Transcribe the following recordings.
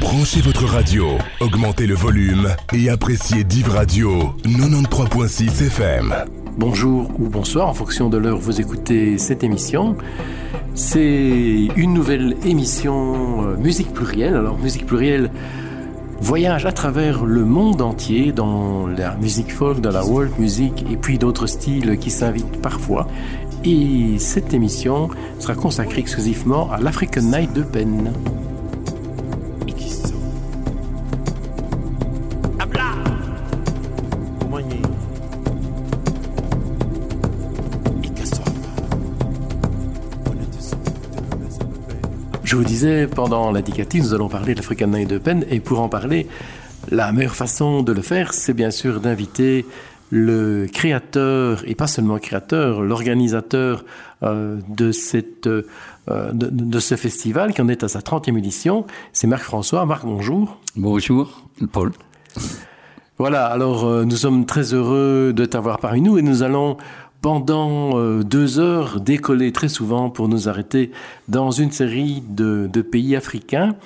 Branchez votre radio, augmentez le volume et appréciez Div Radio 93.6 FM. Bonjour ou bonsoir en fonction de l'heure vous écoutez cette émission. C'est une nouvelle émission euh, musique plurielle. Alors musique plurielle voyage à travers le monde entier dans la musique folk, dans la world music et puis d'autres styles qui s'invitent parfois. Et cette émission sera consacrée exclusivement à l'African Night de Pen. Disais, pendant l'indicatif, nous allons parler de l'African Night de Pen, et pour en parler, la meilleure façon de le faire, c'est bien sûr d'inviter le créateur, et pas seulement créateur, l'organisateur euh, de, cette, euh, de, de, ce festival, qui en est à sa 30e édition, c'est Marc François. Marc, bonjour. Bonjour, Paul. Voilà, alors euh, nous sommes très heureux de t'avoir parmi nous et nous allons pendant euh, deux heures décoller très souvent pour nous arrêter dans une série de, de pays africains.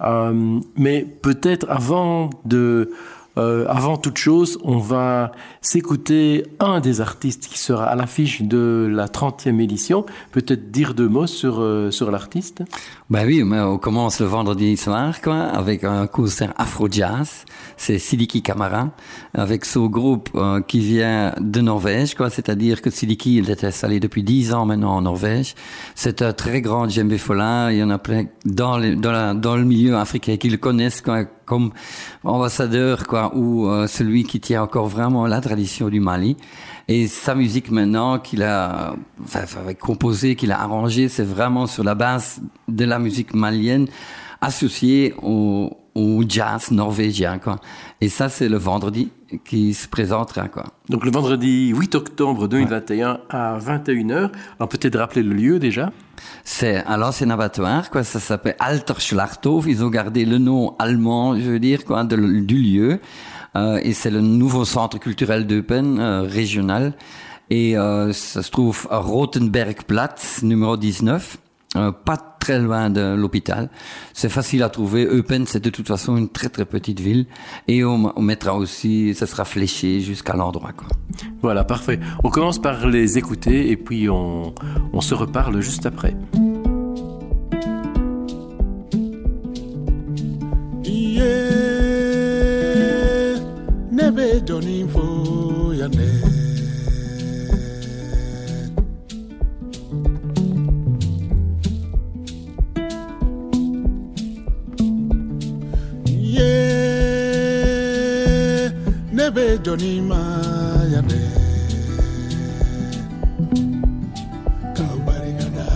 Euh, mais peut-être avant de euh, avant toute chose, on va s'écouter un des artistes qui sera à l'affiche de la 30e édition. Peut-être dire deux mots sur, euh, sur l'artiste Ben oui, on commence le vendredi soir quoi, avec un concert afro-jazz. C'est Sidiki Kamara, avec son groupe euh, qui vient de Norvège. quoi. C'est-à-dire que Sidiki il est installé depuis 10 ans maintenant en Norvège. C'est un très grand djembé. Il y en a plein dans, dans le milieu africain qui le connaissent quoi, comme ambassadeur, quoi, ou euh, celui qui tient encore vraiment la tradition du Mali. Et sa musique maintenant qu'il a enfin, composée, qu'il a arrangée, c'est vraiment sur la base de la musique malienne associée au, au jazz norvégien, quoi. Et ça, c'est le vendredi qui se présentera, quoi. Donc le vendredi 8 octobre 2021 ouais. à 21h. Alors peut-être rappeler le lieu déjà? C'est à l'ancien abattoir, quoi. Ça s'appelle Alterschlachthof. Ils ont gardé le nom allemand, je veux dire, quoi, de, du lieu. Euh, et c'est le nouveau centre culturel d'Eupen, euh, régional. Et euh, ça se trouve à Rotenbergplatz, numéro 19. Euh, pas très loin de l'hôpital. C'est facile à trouver. Eupen, c'est de toute façon une très très petite ville. Et on, on mettra aussi, ça sera fléché jusqu'à l'endroit. Quoi. Voilà, parfait. On commence par les écouter et puis on, on se reparle juste après. Yeah, ebe jonima ya ne kaubarigada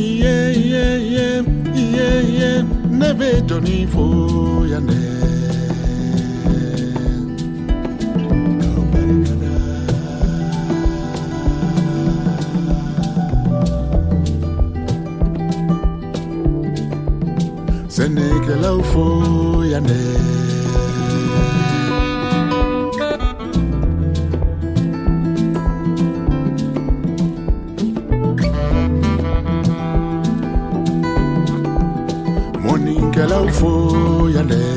iye iye iye iye nebe jonifo ya ne kelau fo ya ne Morning, kelau fo ya ne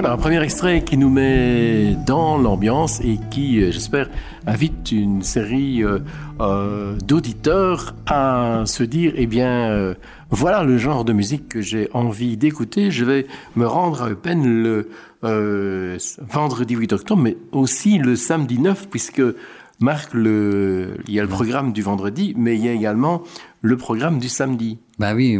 Voilà, un premier extrait qui nous met dans l'ambiance et qui, euh, j'espère, invite une série euh, euh, d'auditeurs à se dire, eh bien, voilà le genre de musique que j'ai envie d'écouter. Je vais me rendre à Eupen le vendredi 8 octobre, mais aussi le samedi 9, puisque Marc, le, il y a le programme du vendredi, mais il y a également le programme du samedi. Ben oui,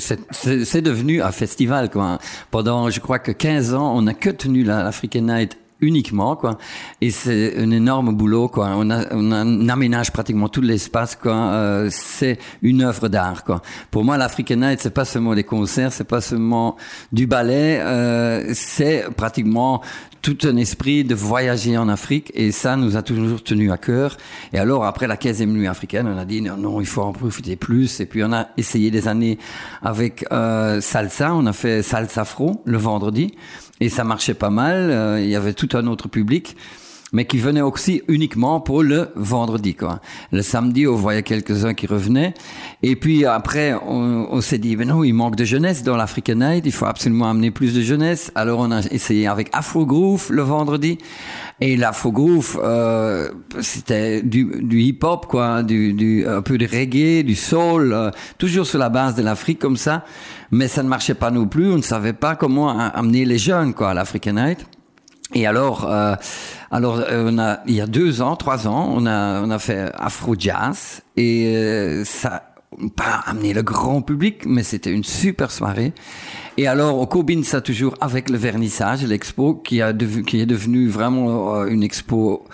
c'est devenu un festival. Quoi. Pendant, je crois que 15 ans, on n'a que tenu l'African Night uniquement quoi. Et c'est un énorme boulot quoi. On, a, on, aménage pratiquement tout l'espace quoi. Euh, c'est une œuvre d'art quoi. Pour moi l'African Night c'est pas seulement des concerts c'est pas seulement du ballet euh, c'est pratiquement tout un esprit de voyager en Afrique. Et ça nous a toujours tenu à cœur. Et alors après la 15e nuit africaine on a dit non, non il faut en profiter plus. Et puis on a essayé des années avec euh, salsa. On a fait salsa afro le vendredi et ça marchait pas mal. Euh, il y avait tout un autre public, mais qui venait aussi uniquement pour le vendredi. Quoi. Le samedi, on voyait quelques-uns qui revenaient. Et puis après, on, on s'est dit, mais non, il manque de jeunesse dans l'African Night. Il faut absolument amener plus de jeunesse. Alors on a essayé avec Afro Groove le vendredi. Et l'Afro Groove, euh, c'était du, du hip-hop, quoi, du, du, un peu de reggae, du soul, euh, toujours sur la base de l'Afrique comme ça mais ça ne marchait pas non plus. On ne savait pas comment amener les jeunes quoi à l'African Night. Et alors, euh, alors euh, on a, il y a deux ans, trois ans, on a, on a fait Afro Jazz et euh, ça, pas amené le grand public, mais c'était une super soirée. Et alors, on combine ça toujours avec le vernissage, l'expo, qui, a qui est devenu vraiment euh, une expo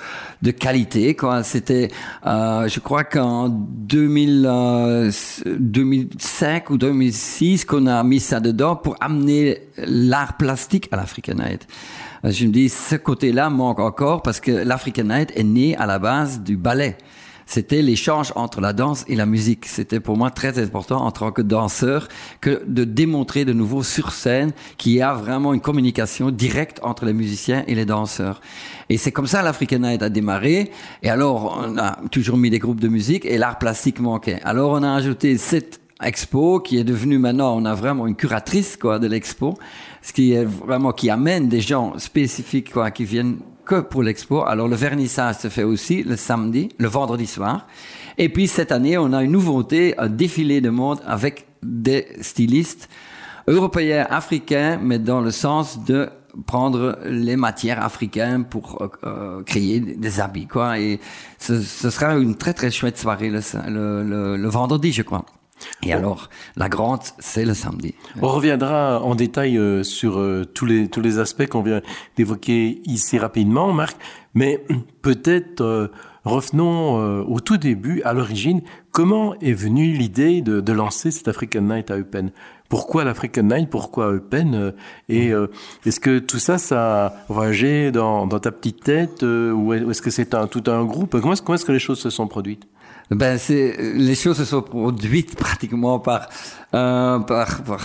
de qualité. C'était, euh, je crois qu'en 2000, 2005 ou 2006 qu'on a mis ça dedans pour amener l'art plastique à l'African Night. Je me dis, ce côté-là manque encore parce que l'African Night est né à la base du ballet c'était l'échange entre la danse et la musique. C'était pour moi très important en tant que danseur que de démontrer de nouveau sur scène qu'il y a vraiment une communication directe entre les musiciens et les danseurs. Et c'est comme ça l'African Night a démarré. Et alors, on a toujours mis des groupes de musique et l'art plastique manquait. Alors, on a ajouté cette expo qui est devenue maintenant, on a vraiment une curatrice quoi de l'expo, ce qui est vraiment qui amène des gens spécifiques quoi qui viennent que pour l'expo. Alors le vernissage se fait aussi le samedi, le vendredi soir. Et puis cette année, on a une nouveauté, un défilé de mode avec des stylistes européens, africains, mais dans le sens de prendre les matières africaines pour euh, euh, créer des habits, quoi. Et ce, sera une très très chouette soirée le, le, le vendredi, je crois. Et alors, la grande, c'est le samedi. On reviendra en détail euh, sur euh, tous, les, tous les aspects qu'on vient d'évoquer ici rapidement, Marc, mais peut-être euh, revenons au tout début, à l'origine. Comment est venue l'idée de, de, lancer cet African Night à Eupen? Pourquoi l'African Night? Pourquoi Eupen Et est-ce que tout ça, ça a voyagé dans, dans ta petite tête Ou est-ce que c'est un, tout un groupe? Comment est-ce est que les choses se sont produites? Ben, c'est, les choses se sont produites pratiquement par, euh, par, par,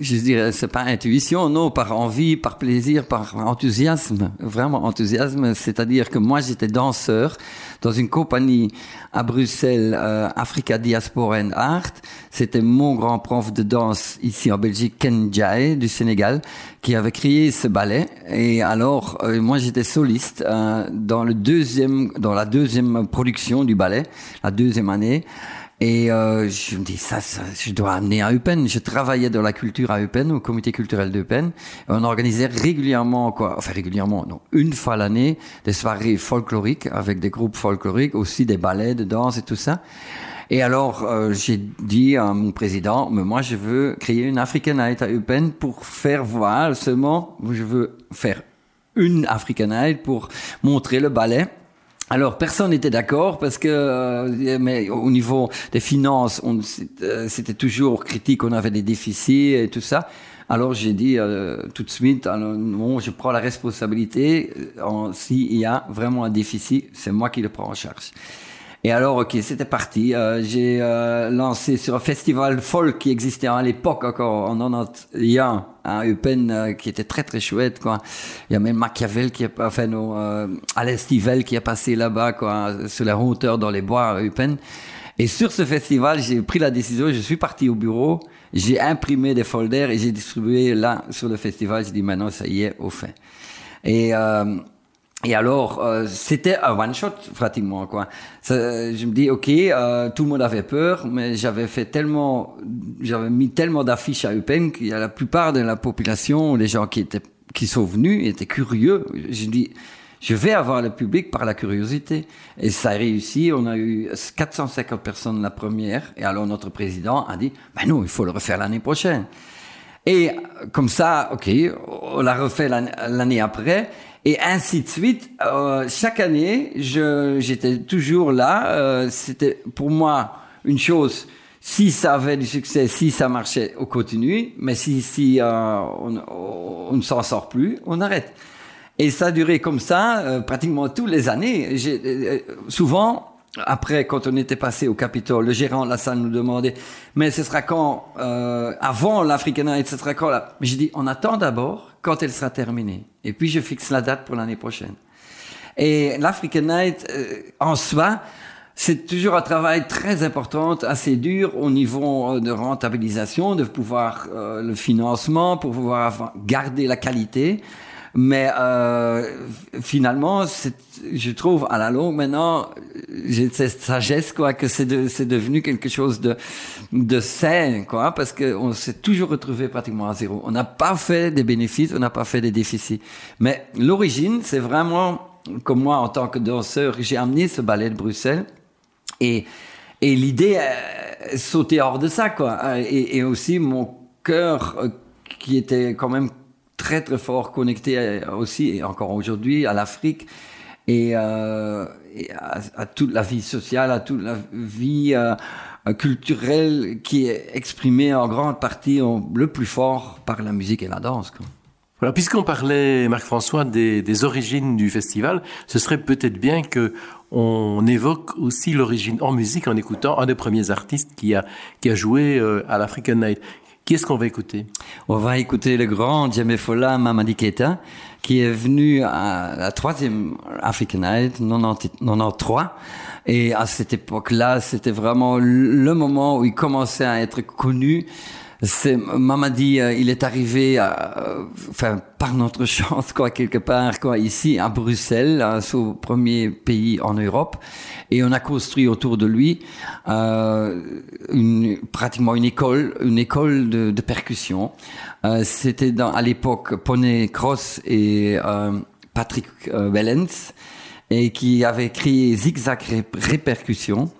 je dirais, c'est pas intuition, non, par envie, par plaisir, par enthousiasme, vraiment enthousiasme. C'est-à-dire que moi, j'étais danseur dans une compagnie à Bruxelles, euh, Africa Diaspora and Art. C'était mon grand prof de danse ici en Belgique, Ken Jai du Sénégal, qui avait créé ce ballet. Et alors, euh, moi, j'étais soliste euh, dans le deuxième, dans la deuxième production du ballet, la deuxième année. Et euh, je me dis, ça, ça, je dois amener à Eupen. Je travaillais dans la culture à Eupen, au comité culturel d'Eupen. On organisait régulièrement, quoi, enfin régulièrement, non, une fois l'année, des soirées folkloriques avec des groupes folkloriques, aussi des ballets de danse et tout ça. Et alors, euh, j'ai dit à mon président, mais moi, je veux créer une African Night à Eupen pour faire voir seulement, je veux faire une African Night pour montrer le ballet alors personne n'était d'accord parce que euh, mais au niveau des finances, euh, c'était toujours critique, on avait des déficits et tout ça. Alors j'ai dit euh, tout de suite, bon, je prends la responsabilité. S'il y a vraiment un déficit, c'est moi qui le prends en charge. Et alors, ok, c'était parti. Euh, j'ai euh, lancé sur un festival folk qui existait à l'époque encore en 91 à Eupen, euh, qui était très très chouette. Quoi. Il y a même Machiavel qui a, enfin, non, euh, Alain qui a passé là-bas, quoi, sur la hauteur dans les bois à Eupen. Et sur ce festival, j'ai pris la décision, je suis parti au bureau, j'ai imprimé des folders et j'ai distribué là sur le festival. J'ai dit maintenant, ça y est, au fait. Et euh, et alors, euh, c'était un one shot pratiquement quoi. je me dis ok, euh, tout le monde avait peur, mais j'avais fait tellement, j'avais mis tellement d'affiches à Eupen qu'il y a la plupart de la population, les gens qui étaient, qui sont venus, étaient curieux. Je dis, je vais avoir le public par la curiosité. Et ça a réussi. On a eu 450 personnes la première. Et alors notre président a dit, ben non, il faut le refaire l'année prochaine. Et comme ça, ok, on l'a refait l'année après. Et ainsi de suite. Euh, chaque année, j'étais toujours là. Euh, C'était pour moi une chose. Si ça avait du succès, si ça marchait, on continue. Mais si, si euh, on, on, ne s'en sort plus, on arrête. Et ça a duré comme ça euh, pratiquement toutes les années. Euh, souvent, après, quand on était passé au Capitole, le gérant de la salle nous demandait, mais ce sera quand, euh, avant l'African Night, ce sera quand là? Mais j'ai dit, on attend d'abord quand elle sera terminée. Et puis je fixe la date pour l'année prochaine. Et l'African Night, euh, en soi, c'est toujours un travail très important, assez dur au niveau euh, de rentabilisation, de pouvoir euh, le financement, pour pouvoir garder la qualité. Mais euh, finalement, je trouve à la longue maintenant, j'ai cette sagesse quoi que c'est de, devenu quelque chose de de sain quoi, parce que on s'est toujours retrouvé pratiquement à zéro. On n'a pas fait des bénéfices, on n'a pas fait des déficits. Mais l'origine, c'est vraiment comme moi en tant que danseur, j'ai amené ce ballet de Bruxelles et Et l'idée euh, sautait hors de ça, quoi. Et, et aussi mon cœur euh, qui était quand même très très fort connecté à- aussi et encore aujourd'hui à l'Afrique et, euh, à, toute la vie sociale, à toute la vie euh, euh, culturelle qui est exprimée en grande partie le plus fort par la musique et la danse. Voilà, puisqu'on parlait, Marc-François, des, des origines du festival, ce serait peut-être bien que on évoque aussi l'origine en musique en écoutant un des premiers artistes qui a, qui a joué euh, à l'African Night. Qui est-ce qu'on va écouter? On va écouter le grand Djembe Fola Mamadi Keita, qui est venu à la troisième African Night, 90 93. Et à cette époque-là, c'était vraiment le moment où il commençait à être connu. C'est Mamadi, euh, il est arrivé, euh, enfin par notre chance quoi quelque part quoi ici à Bruxelles, hein, son premier pays en Europe, et on a construit autour de lui euh, une, pratiquement une école, une école de, de percussion. C'était à l'époque Poney Cross et Patrick Wellens et qui avait créé Zigzag Ré- Répercussion.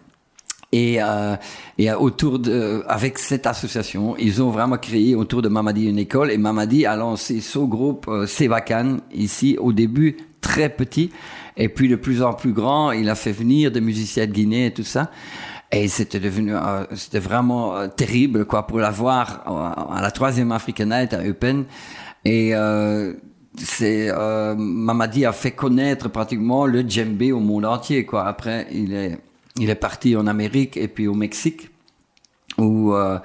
Et, euh, et autour de, avec cette association, ils ont vraiment créé autour de Mamadi une école et Mamadi a lancé son groupe euh, Sevakan ici au début très petit et puis de plus en plus grand. Il a fait venir des musiciens de Guinée et tout ça. Et c'était devenu, euh, c'était vraiment euh, terrible quoi pour l'avoir euh, à la troisième African Night à Eupen. Et euh, c'est Mamadi a fait connaître pratiquement le djembé au monde entier quoi. Après il est il est parti en Amérique et puis au Mexique où euh,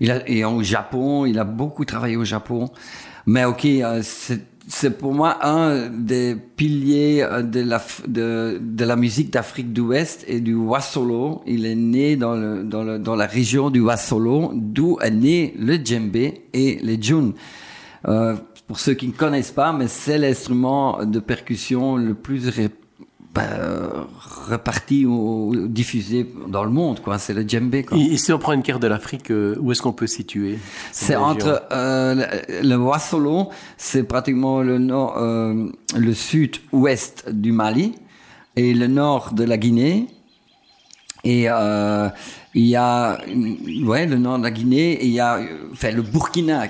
il a et au Japon. Il a beaucoup travaillé au Japon. Mais ok euh, c'est pour moi un des piliers euh, de la de, de la musique d'Afrique d'Ouest et du Wasolo. Il est né dans le dans le dans la région du Wasolo d'où est né le djembé et les djun euh, pour ceux qui ne connaissent pas, mais c'est l'instrument de percussion le plus ré- bah, euh, reparti ou, ou diffusé dans le monde, quoi. C'est le djembé, quoi. Et, et si on prend une carte de l'Afrique, euh, où est-ce qu'on peut situer C'est entre euh, le, Wasolo, c'est pratiquement le nord, euh, le sud-ouest du Mali et le nord de la Guinée. Et euh, il y a, ouais, le nord de la Guinée. Et il y a, enfin, le Burkina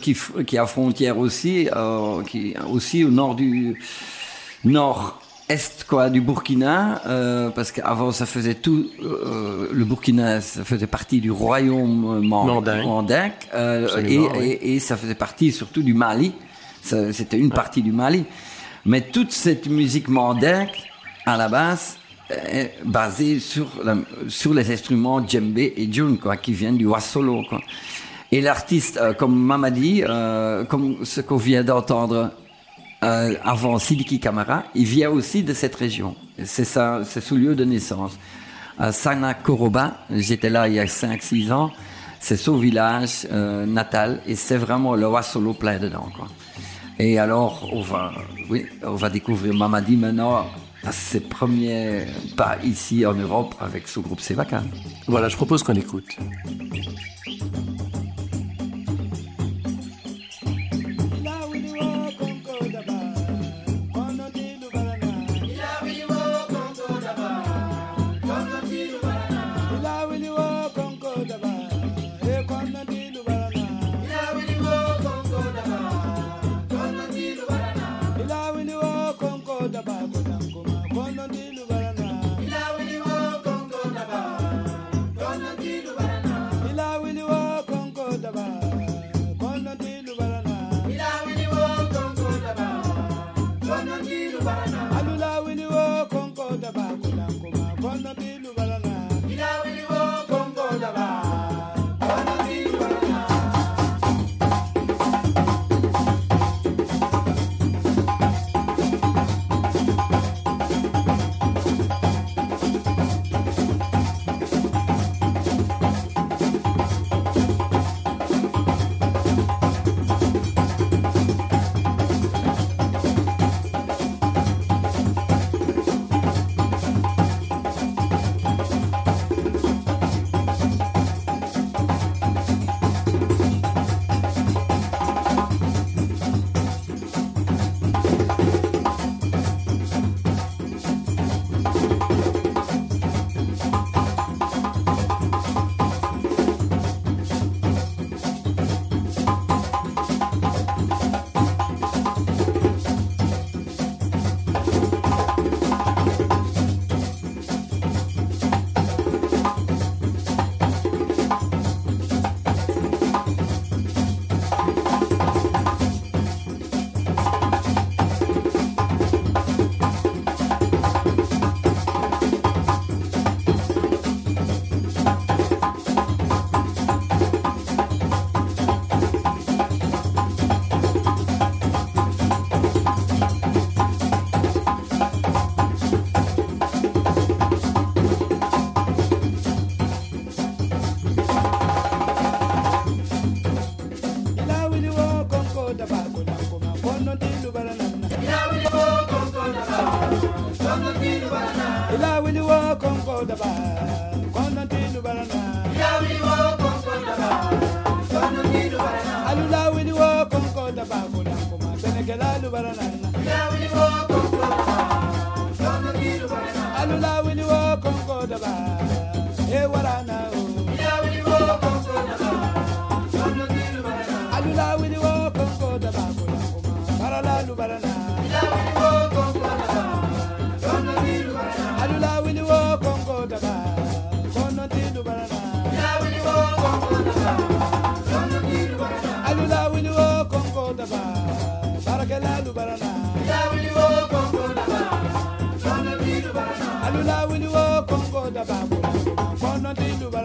qui, qui a frontière aussi, euh, qui aussi au nord du nord-est quoi du Burkina, euh, parce qu'avant ça faisait tout, euh, le Burkina ça faisait partie du royaume euh, man- Mandingue. euh, et, oui. et, et ça faisait partie surtout du Mali. C'était une partie du Mali. Mais toute cette musique mandingue, à la base, est basée sur, la- sur les instruments djembé et djun, quoi, qui viennent du wasolo, quoi. Et l'artiste, euh, comme Mamadi, euh, comme ce qu'on vient d'entendre euh, avant Sidiki Kamara, il vient aussi de cette région. C'est ça, c'est son lieu de naissance. À Sana Koroba, j'étais là il y a 5-6 ans. C'est son village euh, natal et c'est vraiment le Wasolo plein dedans. Quoi. Et alors, on va, oui, on va découvrir Mamadi maintenant à ses premiers pas ici en Europe avec son groupe Sevakan. Voilà, je propose qu'on écoute.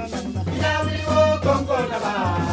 Ina wili wo konko na ba.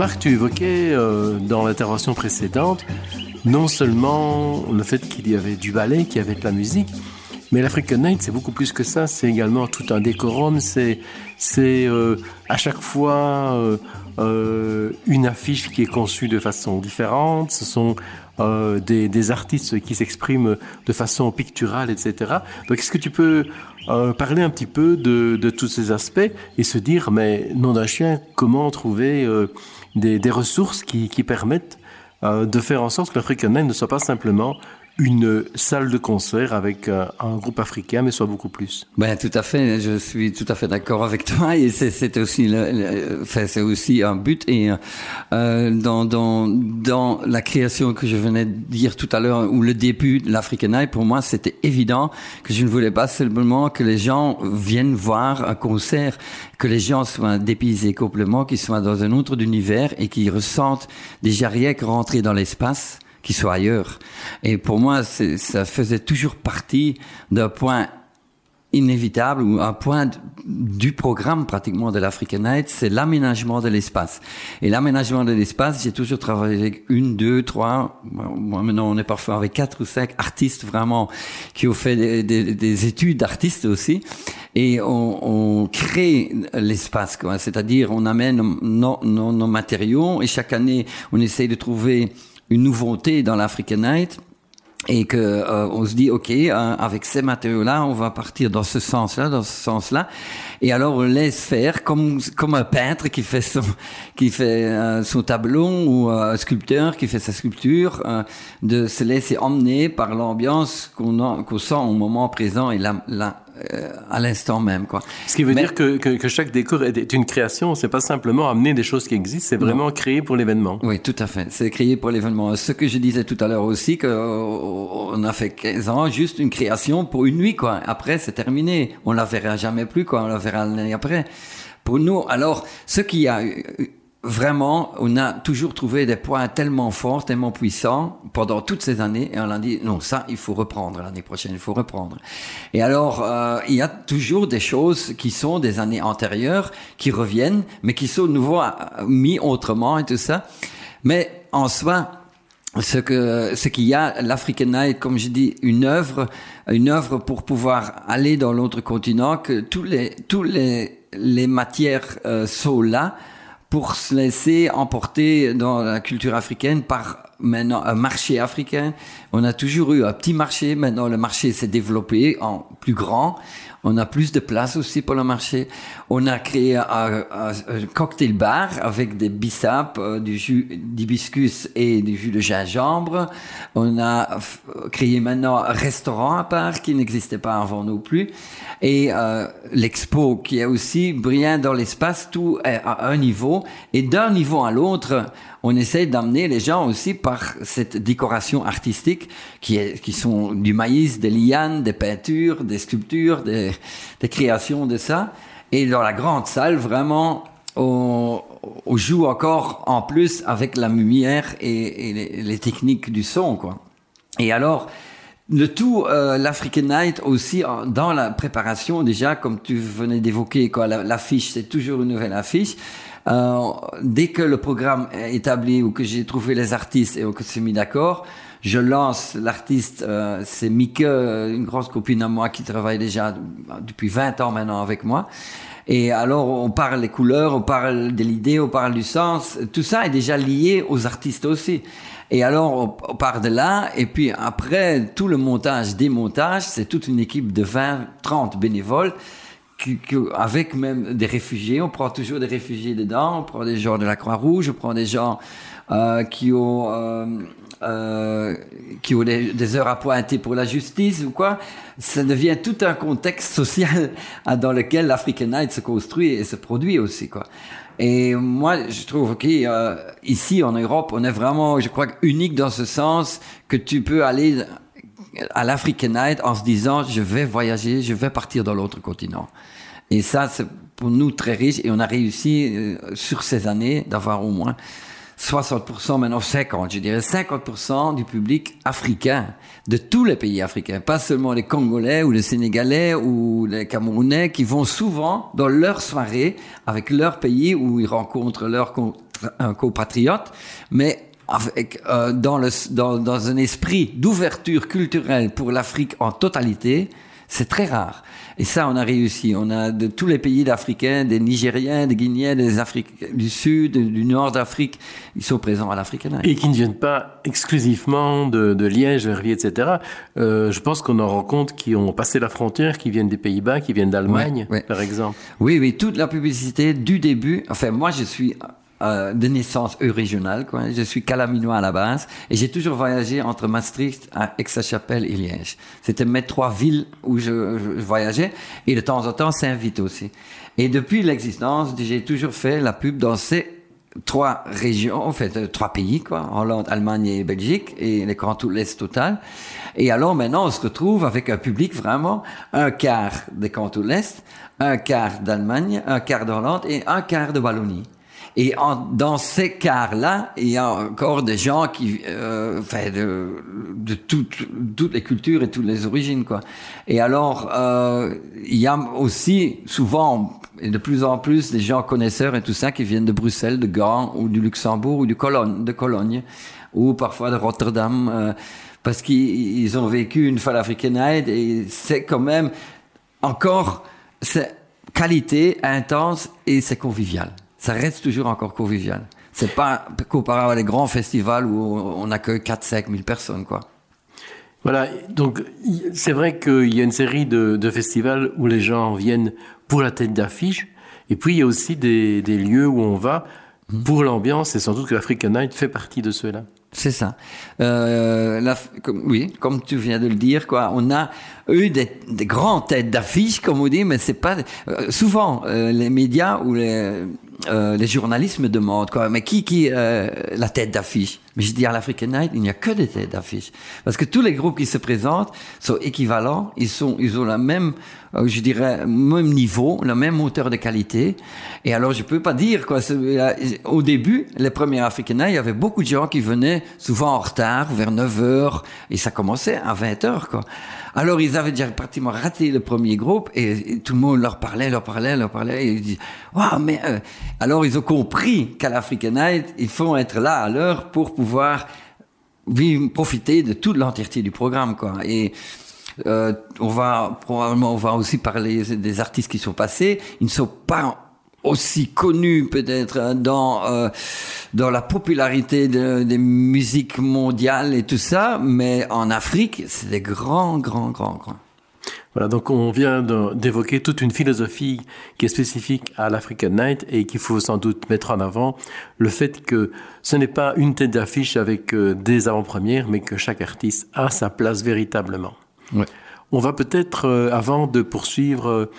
Marc, tu évoquais euh, dans l'intervention précédente non seulement le fait qu'il y avait du ballet, qu'il y avait de la musique, mais l'African Night, c'est beaucoup plus que ça. C'est également tout un décorum. C'est, c'est euh, à chaque fois euh, euh, une affiche qui est conçue de façon différente. Ce sont euh, des, des artistes qui s'expriment de façon picturale, etc. Donc, est-ce que tu peux euh, parler un petit peu de, de tous ces aspects et se dire, mais nom d'un chien, comment trouver des, ressources qui, permettent euh, de faire en sorte que Night ne soit pas simplement une salle de concert avec euh, un groupe africain, mais soit beaucoup plus. Ben tout à fait, je suis tout à fait d'accord avec toi et c'est aussi enfin, c'est aussi un but et euh, dans dans dans la création que je venais de dire tout à l'heure ou le début de l'African Night pour moi c'était évident que je ne voulais pas seulement que les gens viennent voir un concert, que les gens soient dépaysés complètement, qu'ils soient dans un autre univers et qu'ils ressentent déjà rien que rentrer dans l'espace qui soit ailleurs. Et pour moi, ça faisait toujours partie d'un point inévitable ou un point du programme pratiquement de l'African Night, c'est l'aménagement de l'espace. Et l'aménagement de l'espace, j'ai toujours travaillé avec une, deux, trois, maintenant on est parfois avec quatre ou cinq artistes vraiment qui ont fait des, des- des études d'artistes aussi. Et on, crée l'espace. C'est-à-dire on amène nos matériaux et chaque année on essaye de trouver une nouveauté dans l'African Night et que euh, on se dit ok euh, avec ces matériaux là on va partir dans ce sens là dans ce sens là et alors on laisse faire comme comme un peintre qui fait son qui fait euh, son tableau ou un sculpteur qui fait sa sculpture euh, de se laisser emmener par l'ambiance qu'on qu'on sent au moment présent et là là euh, à l'instant même quoi Ce qui veut Mais- dire que, que, que chaque décor est- une création, c'est pas simplement amener des choses qui existent, c'est vraiment créé pour l'événement. Oui, tout à fait. C'est créé pour l'événement. Ce que je disais tout à l'heure aussi, que euh, a fait 15 ans, juste une création pour une nuit, quoi. Après, c'est terminé. On la verra jamais plus, quoi. On la verra l'année après. Pour nous, alors, ce qui a eu- vraiment, on a toujours trouvé des points tellement forts, tellement puissants pendant toutes ces années, et on a dit non, ça, il faut reprendre l'année prochaine, il faut reprendre. Et alors, euh, il y a toujours des choses qui sont des années antérieures, qui reviennent, mais qui sont de nouveau euh, mis autrement et tout ça. Mais en soi, ce que ce qu'il y a l'African Night comme je dis une œuvre une œuvre pour pouvoir aller dans l'autre continent que tous les tous les les matières euh, sont là pour se laisser emporter dans la culture africaine par maintenant un marché africain. On a toujours eu un petit marché, maintenant le marché s'est développé en plus grand. On a plus de place aussi pour le marché. On a créé un, cocktail bar avec des bissap, euh, du jus d'hibiscus et du jus de gingembre. On a créé maintenant un restaurant à part qui n'existait pas avant non plus. Et euh, l'expo qui est aussi brillant dans l'espace, tout est à un niveau. Et d'un niveau à l'autre, on essaie d'amener les gens aussi par cette décoration artistique qui, est, qui sont du maïs, des lianes, des peintures, des sculptures, des, créations de ça. Et dans la grande salle, vraiment, on, joue encore en plus avec la lumière et, les, techniques du son, quoi. Et alors, le tout, euh, l'African Night aussi, dans la préparation, déjà, comme tu venais d'évoquer, l'affiche, c'est toujours une nouvelle affiche. Euh, dès que le programme est établi ou que j'ai trouvé les artistes et que c'est mis d'accord, je lance l'artiste, euh, c'est Mike, euh, une grosse copine à moi qui travaille déjà depuis 20 ans maintenant avec moi. Et alors, on parle des couleurs, on parle de l'idée, on parle du sens. Tout ça est déjà lié aux artistes aussi. Et alors, on part de là. Et puis après, tout le montage, démontage, c'est toute une équipe de 20, 30 bénévoles. Avec même des réfugiés, on prend toujours des réfugiés dedans, on prend des gens de la Croix-Rouge, on prend des gens euh, qui ont euh, euh, qui ont des, heures à pointer pour la justice ou quoi. Ça devient tout un contexte social ah, dans lequel l'African Night se construit et se produit aussi quoi. Et moi, je trouve ok, euh, ici en Europe, on est vraiment, je crois, unique dans ce sens que tu peux aller à l'African Night en se disant je vais voyager, je vais partir dans l'autre continent. Et ça, c'est pour nous très riche. Et on a réussi euh, sur ces années d'avoir au moins 60%, maintenant 50, je dirais 50% du public africain, de tous les pays africains, pas seulement les Congolais ou les Sénégalais ou les Camerounais qui vont souvent dans leur soirée avec leur pays où ils rencontrent leurs compatriotes, mais avec, euh, dans, le, dans, dans un esprit d'ouverture culturelle pour l'Afrique en totalité, c'est très rare. Et ça, on a réussi. On a de tous les pays d'Africains, des Nigériens, des Guinéens, des Africains du Sud, du Nord d'Afrique, ils sont présents à Night. Et qui ne viennent pas exclusivement de, de Liège, Verviers, etc. Euh, je pense qu'on en rencontre qui ont passé la frontière, qui viennent des Pays-Bas, qui viennent d'Allemagne, Ouais, ouais. par exemple. Oui, oui, toute la publicité du début. Enfin, moi, je suis euh, de naissance régionale, quoi. Je suis calaminois à la base, et j'ai toujours voyagé entre Maastricht, Aix-la-Chapelle et Liège. C'était mes trois villes où je, voyageais, et de temps en temps Saint-Vite aussi. Et depuis l'existence, j'ai toujours fait la pub dans ces trois régions, en fait, euh, trois pays, quoi, Hollande, Allemagne et Belgique, et les grands tout l'Est total. Et alors maintenant, on se retrouve avec un public vraiment, un quart des cantons l'Est, un quart d'Allemagne, un quart de Hollande et un quart de Wallonie. Et dans ces quarts-là, il y a encore des gens qui, euh, enfin, de, toutes, les cultures et toutes les origines, quoi. Et alors, euh, il y a aussi souvent et de plus en plus des gens connaisseurs et tout ça qui viennent de Bruxelles, de Gand ou du Luxembourg ou du Cologne, de Cologne ou parfois de Rotterdam euh, parce qu'ils ils ont vécu une fois l'African Night et c'est quand même encore c'est qualité intense et c'est convivial. Ça reste toujours encore convivial. C'est pas comparable à les grands festivals où on accueille 4 5 000 personnes quoi. Voilà, donc c'est vrai qu'il y a une série de, de festivals où les gens viennent pour la tête d'affiche, et puis il y a aussi des, des lieux où on va pour l'ambiance, et sans doute que l'African Night fait partie de ceux-là. C'est ça. Euh, la- comme, oui, comme tu viens de le dire, quoi. On a eu des, des grandes têtes d'affiche, comme on dit, mais c'est pas euh, souvent euh, les médias ou les, euh, les journalistes me demandent quoi. Mais qui qui euh, la tête d'affiche? Mais je dis à l'African Night, il n'y a que des têtes d'affiche parce que tous les groupes qui se présentent sont équivalents. Ils sont ils ont la même euh, je dirais, même niveau, la même hauteur de qualité. Et alors, je peux pas dire, quoi. Au début, les premiers African Night, il y avait beaucoup de gens qui venaient souvent en retard, vers 9 heures, et ça commençait à 20 heures, quoi. Alors, ils avaient déjà pratiquement raté le premier groupe, et, tout le monde leur parlait, leur parlait, leur parlait, et ils disaient, waouh, mais, euh, alors ils ont compris qu'à l'African Night, il faut être là à l'heure pour pouvoir profiter de toute l'entièreté du programme, quoi. Et, euh, on va probablement on va aussi parler des artistes qui sont passés. Ils ne sont pas aussi connus peut-être euh, dans euh, dans la popularité de- des musiques mondiales et tout ça, mais en Afrique, c'est des grands, grands, grands, grands. Voilà, donc on vient d'évoquer toute une philosophie qui est spécifique à l'African Night et qu'il faut sans doute mettre en avant le fait que ce n'est pas une tête d'affiche avec euh, des avant-premières, mais que chaque artiste a sa place véritablement. Ouais. On va peut-être, euh, avant de poursuivre, euh,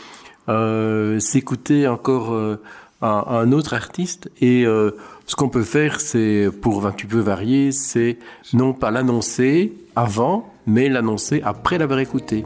s'écouter encore euh, un, un autre artiste. Et euh, ce qu'on peut faire, c'est, pour un petit peu varier, c'est non pas l'annoncer avant, mais l'annoncer après l'avoir écouté.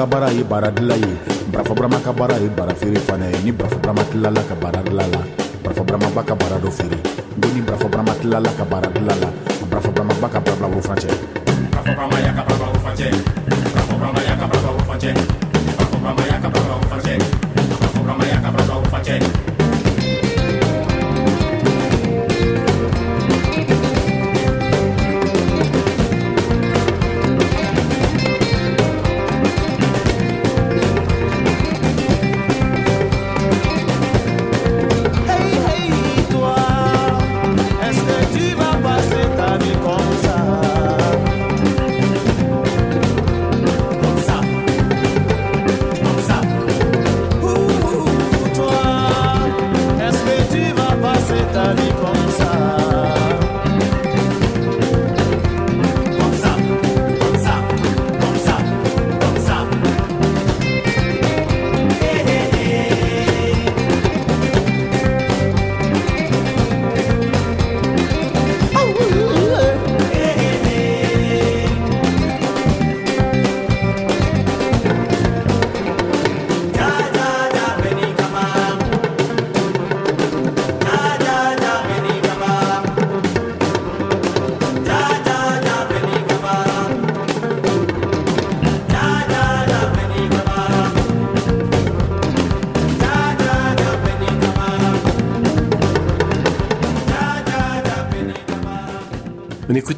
Ka baara ye baara dila ye barafo barama ka baara ye baara feere fana ye ni barafo barama tilala ka baara dila la barafo barama ba ka baara dɔ feere ni brafo brama tilala ka bara dilala brafo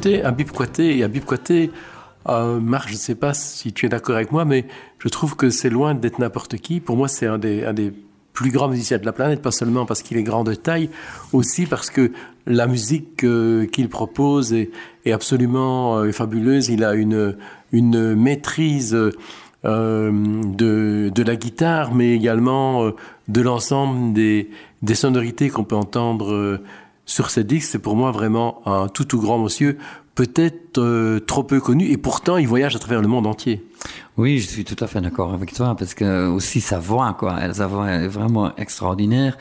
écoutez, Habib Kouaté et euh, Marc, je ne sais pas si tu es d'accord avec moi, mais je trouve que c'est loin d'être n'importe qui. Pour moi, c'est un des, plus grands musiciens de la planète, pas seulement parce qu'il est grand de taille, aussi parce que la musique euh, qu'il propose est, absolument euh, fabuleuse. Il a une, maîtrise euh, de, la guitare, mais également de l'ensemble des, sonorités qu'on peut entendre sur ces disques, c'est pour moi vraiment un tout tout grand monsieur, peut-être euh, trop peu connu, et pourtant il voyage à travers le monde entier. Oui, je suis tout à fait d'accord avec toi, parce que aussi sa voix, quoi, sa voix est vraiment extraordinaire,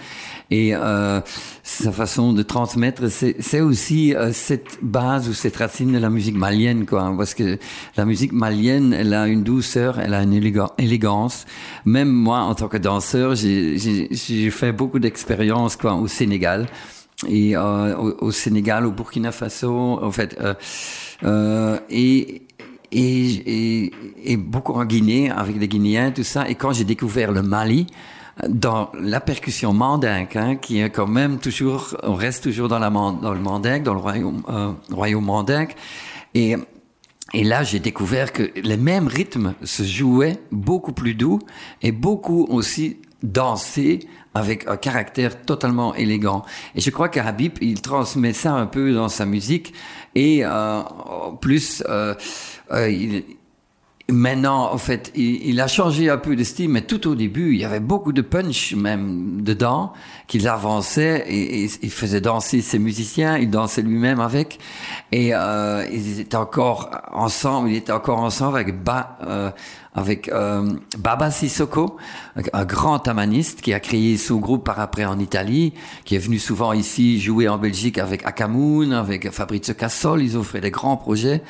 et euh, sa façon de transmettre, c'est aussi euh, cette base ou cette racine de la musique malienne, quoi, parce que la musique malienne, elle a une douceur, elle a une élégance. Même moi, en tant que danseur, j'ai fait beaucoup d'expériences, quoi, au Sénégal et euh, au, au, Sénégal, au Burkina Faso, en fait, euh, euh, et, et, et, et, beaucoup en Guinée avec les Guinéens, tout ça. Et quand j'ai découvert le Mali, dans la percussion mandingue, hein, qui est quand même toujours, on reste toujours dans, la, dans le mandingue, dans le royaume, euh, royaume mandingue, et et là, j'ai découvert que les mêmes rythmes se jouaient beaucoup plus doux et beaucoup aussi dansés avec un caractère totalement élégant. Et je crois qu'Habib, il transmet ça un peu dans sa musique. Et euh, plus, euh, euh, il, maintenant, en fait, il, a changé un peu de style, mais tout au début, il y avait beaucoup de punch même dedans, qu'il avançait et, il faisait danser ses musiciens, il dansait lui-même avec. Et euh, ils étaient encore ensemble, il était encore ensemble avec Ba, euh, avec euh, Baba Sissoko, un grand tamaniste qui a créé son groupe par après en Italie, qui est venu souvent ici jouer en Belgique avec Akamoun, avec Fabrizio Cassol, ils ont fait des grands projets.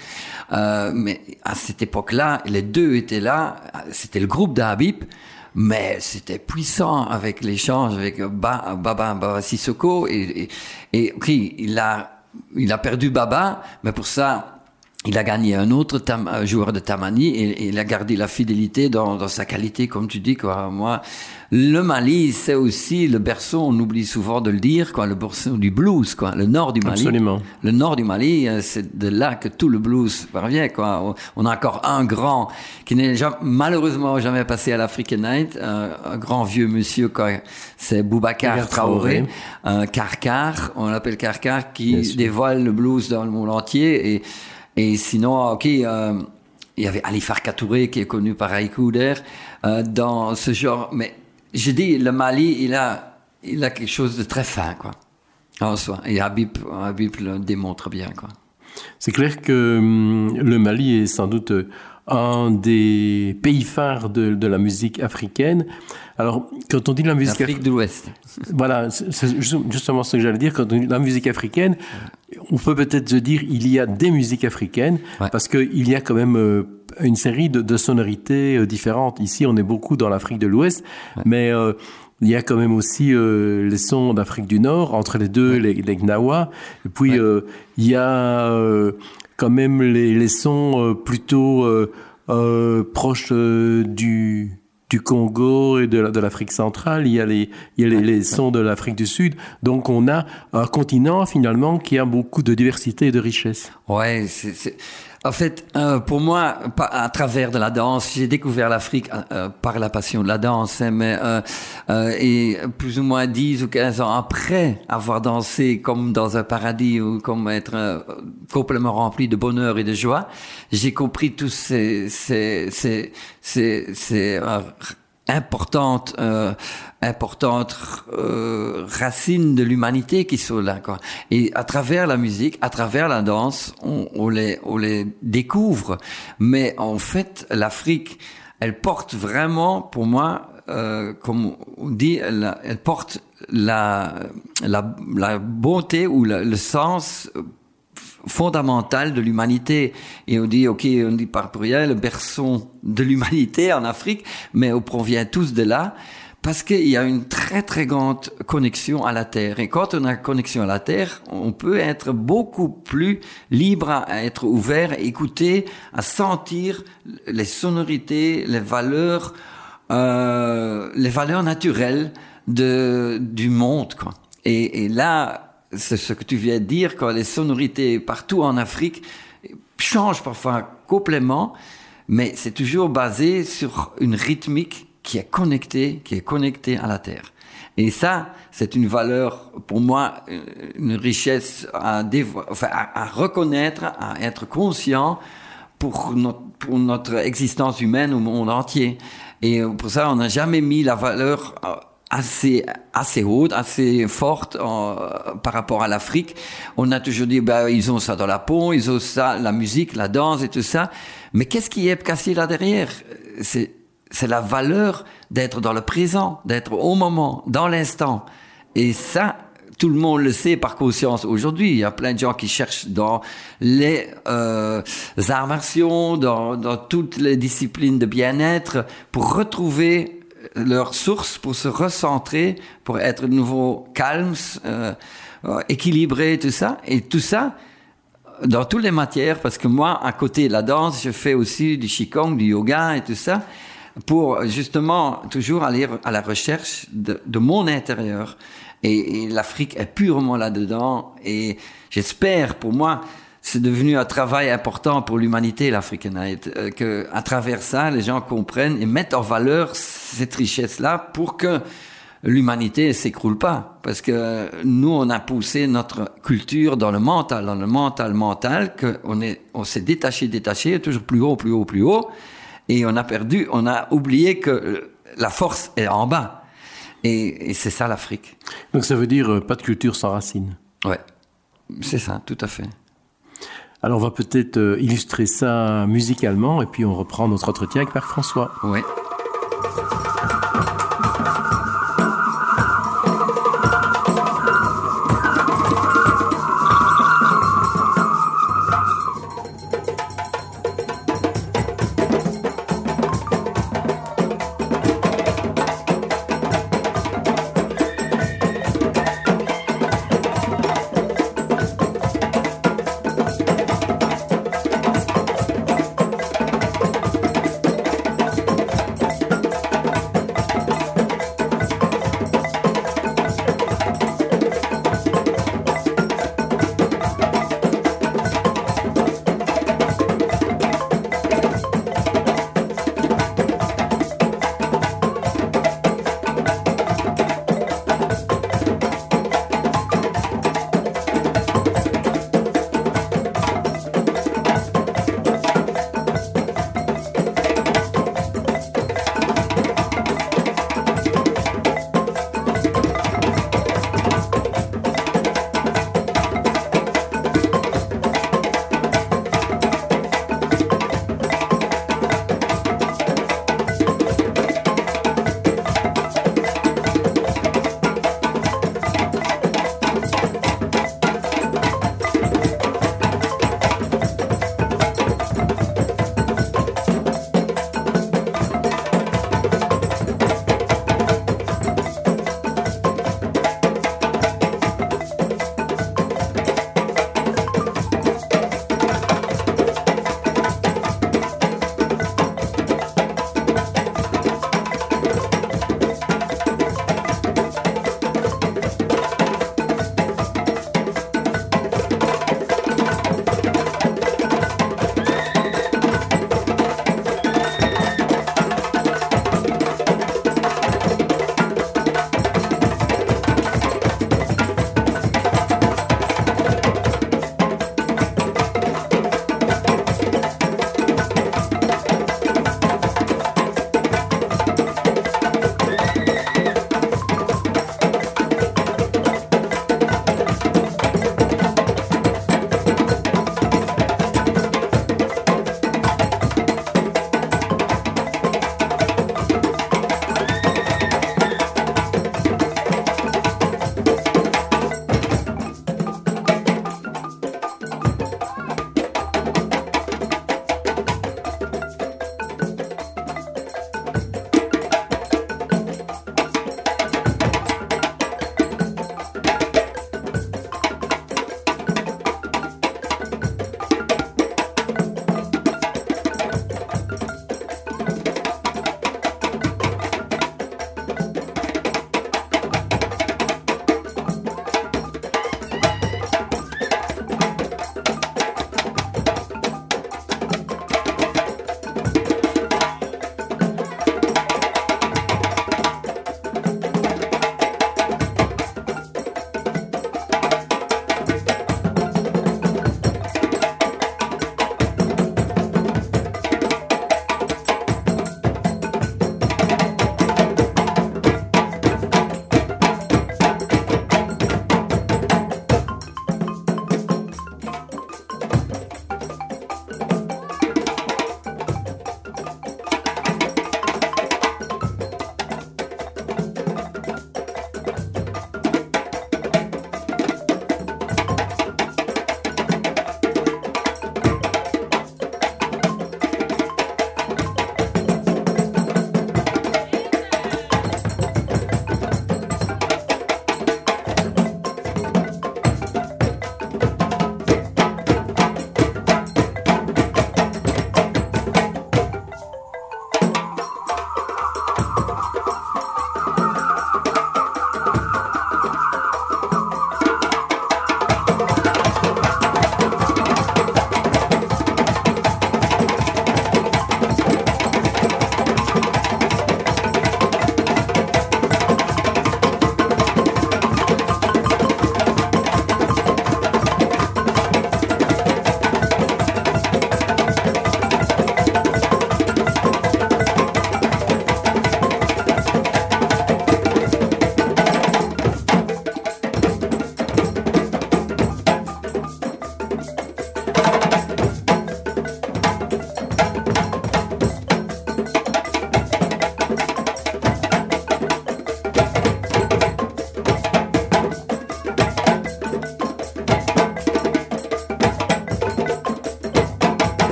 Euh, mais à cette époque-là, les deux étaient là, c'était le groupe d'Habib, mais c'était puissant avec l'échange avec Baba, Baba Sissoko, et, et, et okay, il a, il a perdu Baba, mais pour ça, il a gagné un autre tam, un joueur de Tamani et, et, il a gardé la fidélité dans, dans, sa qualité, comme tu dis. Quoi. Moi, le Mali, c'est aussi le berceau, on oublie souvent de le dire, quoi, le berceau du blues, quoi, le nord du Mali. Absolument. Le nord du Mali, euh, c'est de là que tout le blues parvient. Quoi. On a encore un grand qui n'est malheureusement jamais passé à l'African Night, un, un, grand vieux monsieur, quoi. c'est Boubacar Traoré, un Karkar, on l'appelle Karkar, qui dévoile le blues dans le monde entier et et sinon, ok, euh, il y avait Ali Farka Touré qui est connu par Haïkouder euh, dans ce genre. Mais je dis, le Mali, il a, il a quelque chose de très fin, quoi, en soi. Et Habib, Habib le démontre bien, quoi. C'est clair que hum, le Mali est sans doute un des pays phares de la musique africaine. Alors, quand on dit la musique Afrique de l'Ouest, voilà, c'est justement ce que j'allais dire. Quand on dit la musique africaine, on peut peut-être se dire il y a des musiques africaines ouais. parce qu'il y a quand même euh, une série de, de sonorités euh, différentes. Ici, on est beaucoup dans l'Afrique de l'Ouest, Ouais. mais euh, il y a quand même aussi euh, les sons d'Afrique du Nord, entre les deux, les, les Gnawa. Et puis, Ouais. il y a quand même les, les sons plutôt proches du, du Congo et de, la- de l'Afrique centrale. Il y a les, il y a les, les sons de l'Afrique du Sud. Donc, on a un continent, finalement, qui a beaucoup de diversité et de richesse. Ouais, c'est- en fait, euh, pour moi, à travers de la danse, j'ai découvert l'Afrique euh, euh, par la passion de la danse, hein, mais euh, euh, et plus ou moins 10 ou 15 ans après avoir dansé comme dans un paradis ou comme être euh, complètement rempli de bonheur et de joie, j'ai compris tous ces ces ces ces, ces, importantes importantes euh, racines de l'humanité qui sont là quoi et à travers la musique à travers la danse on, on les on les découvre mais en fait l'Afrique elle porte vraiment pour moi euh, comme on dit elle, elle porte la, la la bonté ou la- le sens fondamentale de l'humanité. Et on dit, ok, on dit par pluriel, le berceau de l'humanité en Afrique, mais on provient tous de là. Parce qu'il y a une très très grande connexion à la terre. Et quand on a connexion à la terre, on peut être beaucoup plus libre à être ouvert, à écouter, à sentir les sonorités, les valeurs, euh, les valeurs naturelles de, du monde. Quoi. Et, et là, c'est ce que tu viens de dire, quand les sonorités partout en Afrique changent parfois complètement, mais c'est toujours basé sur une rythmique qui est connectée, qui est connectée à la terre. Et ça, c'est une valeur, pour moi, une richesse à, dévo- enfin, à, reconnaître, à être conscient pour notre, pour notre existence humaine au monde entier. Et euh, pour ça, on n'a jamais mis la valeur euh, assez assez haute, assez forte euh, par rapport à l'Afrique. On a toujours dit bah ils ont ça dans la peau, ils ont ça, la musique, la danse et tout ça. Mais qu'est-ce qui est caché là derrière? C'est c'est la valeur d'être dans le présent, d'être au moment, dans l'instant. Et ça, tout le monde le sait par conscience aujourd'hui. Il y a plein de gens qui cherchent dans les euh, arts martiaux, dans, toutes les disciplines de bien-être, pour retrouver leur source, pour se recentrer, pour être de nouveau calmes, euh, équilibrés, tout ça. Et tout ça, dans toutes les matières, parce que moi, à côté de la danse, je fais aussi du qigong, du yoga et tout ça, pour justement toujours aller à la recherche de, mon intérieur. Et, l'Afrique est purement là-dedans. Et j'espère, pour moi, c'est devenu un travail important pour l'humanité, l'African Night, euh, que à travers ça, les gens comprennent et mettent en valeur cette richesse-là pour que l'humanité s'écroule pas. Parce que nous, on a poussé notre culture dans le mental, dans le mental mental, qu'on on s'est détaché, détaché, toujours plus haut, plus haut, plus haut. Et on a perdu, on a oublié que la force est en bas. Et, et c'est ça l'Afrique. Donc ça veut dire euh, pas de culture sans racines. Ouais. C'est ça, tout à fait. Alors on va peut-être euh, illustrer ça musicalement et puis on reprend notre entretien avec Père François. Oui.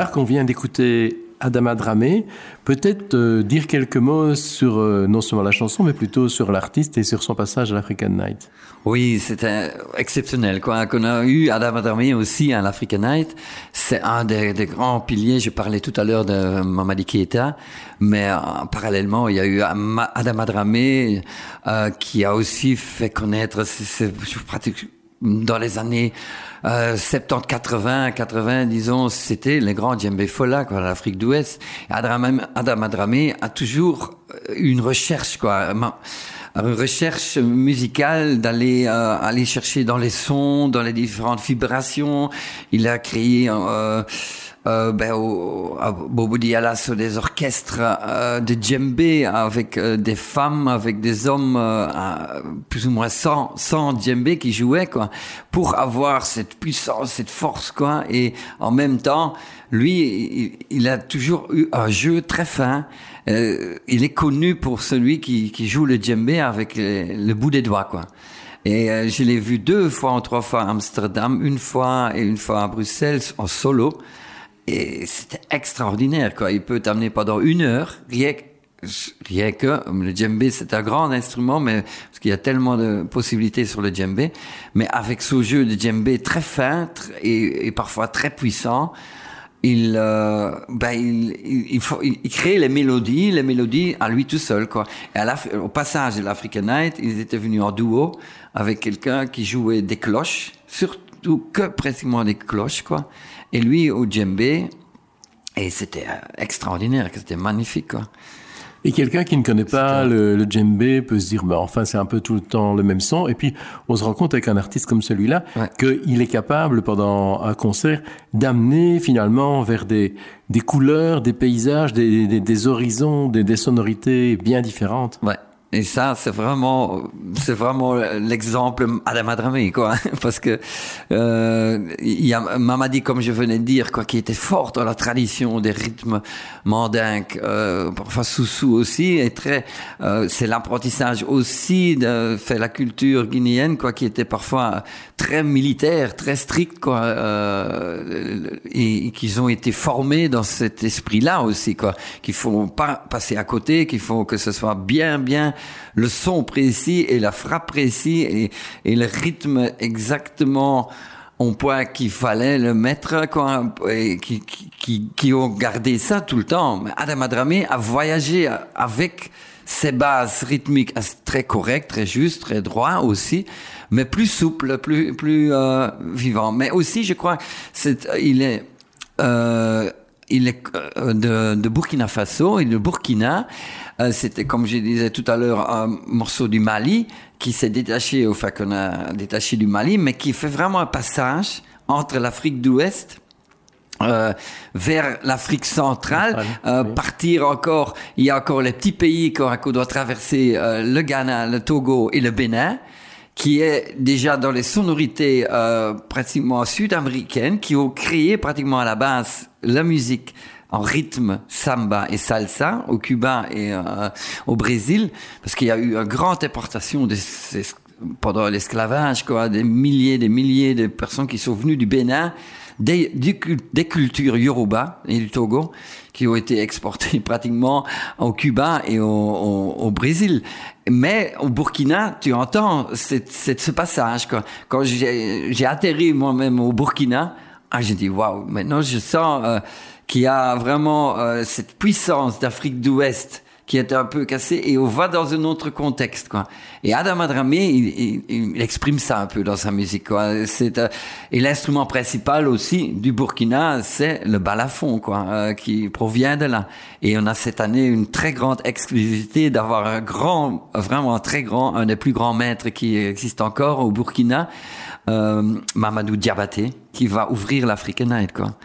Marc, on vient d'écouter Adama Dramé. Peut-être euh, dire quelques mots sur euh, non seulement la chanson, mais plutôt sur l'artiste et sur son passage à l'African Night. Oui, c'était exceptionnel. Quoi. Qu'on a eu Adama Dramé aussi à l'African Night. C'est un des, grands piliers. Je parlais tout à l'heure de Mamadi Keita, mais euh, parallèlement, il y a eu Adama Dramé euh, qui a aussi fait connaître, c'est pratique dans les années euh, 70, 80, 80, disons, c'était les grands djembé Fola, quoi, l'Afrique d'Ouest. Adam, Adam Adramé a toujours eu une recherche, quoi, une recherche musicale d'aller euh, aller chercher dans les sons, dans les différentes vibrations. Il a créé euh, euh, ben, au, Bobo Diala des orchestres euh, de djembé avec euh, des femmes, avec des hommes, euh, plus ou moins 100, 100 djembé qui jouaient, quoi, pour avoir cette puissance, cette force, quoi. Et en même temps, lui, il, a toujours eu un jeu très fin. Euh, il est connu pour celui qui, qui joue le djembé avec le, bout des doigts, quoi. Et euh, je l'ai vu deux fois ou trois fois à Amsterdam, une fois et une fois à Bruxelles en solo. Et c'était extraordinaire, quoi. Il peut t'amener pendant une heure, rien, que, le djembé, c'est un grand instrument, mais, parce qu'il y a tellement de possibilités sur le djembé, mais avec ce jeu de djembé très fin et, parfois très puissant, il, euh, ben, il, il, faut, il, crée les mélodies, les mélodies à lui tout seul, quoi. Et au passage de l'African Night, ils étaient venus en duo avec quelqu'un qui jouait des cloches, surtout que pratiquement des cloches, quoi et lui au djembé. Et c'était euh, extraordinaire, c'était magnifique. Quoi. Et quelqu'un qui ne connaît pas le, le djembé peut se dire, bah, enfin, c'est un peu tout le temps le même son. Et puis, on se rend compte avec un artiste comme celui-là Ouais. qu'il est capable, pendant un concert, d'amener finalement vers des, des couleurs, des paysages, des, des, des horizons, des, des sonorités bien différentes. Ouais. Et ça, c'est vraiment, c'est vraiment l'exemple Adam Dramé, quoi. Parce que euh, il y a Mamadi, comme je venais de dire, quoi, qui était fort dans la tradition des rythmes mandinques, euh, parfois Soussou aussi, et très, euh, c'est l'apprentissage aussi de fait la culture guinéenne, quoi, qui était parfois très militaire, très strict, quoi, euh, et, et qu'ils ont été formés dans cet esprit-là aussi, quoi, qu'il faut pas passer à côté, qu'il faut que ce soit bien, bien le son précis et la frappe précis et, le rythme exactement au point qu'il fallait le mettre, qui, qui, ont gardé ça tout le temps. Adam Adramé a voyagé avec ses bases rythmiques très correctes, très justes, très droits aussi, mais plus souple, plus, plus euh, vivant. Mais aussi, je crois, il est, euh, il est euh, de, Burkina Faso et de Burkina. Euh, C'était, comme je disais tout à l'heure, un morceau du Mali qui s'est détaché, enfin qu'on a détaché du Mali, mais qui fait vraiment un passage entre l'Afrique d'Ouest euh, vers l'Afrique centrale, euh, partir encore, il y a encore les petits pays qu'on doit traverser, euh, le Ghana, le Togo et le Bénin, qui est déjà dans les sonorités pratiquement sud-américaines, qui ont créé pratiquement à la base la musique en rythme samba et salsa au Cuba et euh, au Brésil, parce qu'il y a eu une grande importation pendant l'esclavage, quoi, des milliers, des milliers de personnes qui sont venues du Bénin, des, cultures Yoruba et du Togo, qui ont été exportées pratiquement au Cuba et au, Brésil. Mais au Burkina, tu entends cette, ce passage. Quoi. Quand j'ai atterri moi-même au Burkina, ah, j'ai dit, waouh, maintenant je sens euh, qu'il y a vraiment euh, cette puissance d'Afrique d'Ouest qui est un peu cassée et on va dans un autre contexte, quoi. Et Adam Adramé, il, il, il exprime ça un peu dans sa musique, quoi. C'est, euh, et l'instrument principal aussi du Burkina, c'est le balafon, quoi, euh, qui provient de là. Et on a cette année une très grande exclusivité d'avoir un grand, vraiment très grand, un des plus grands maîtres qui existe encore au Burkina, euh, Mamadou Diabaté, qui va ouvrir l'African Night, quoi.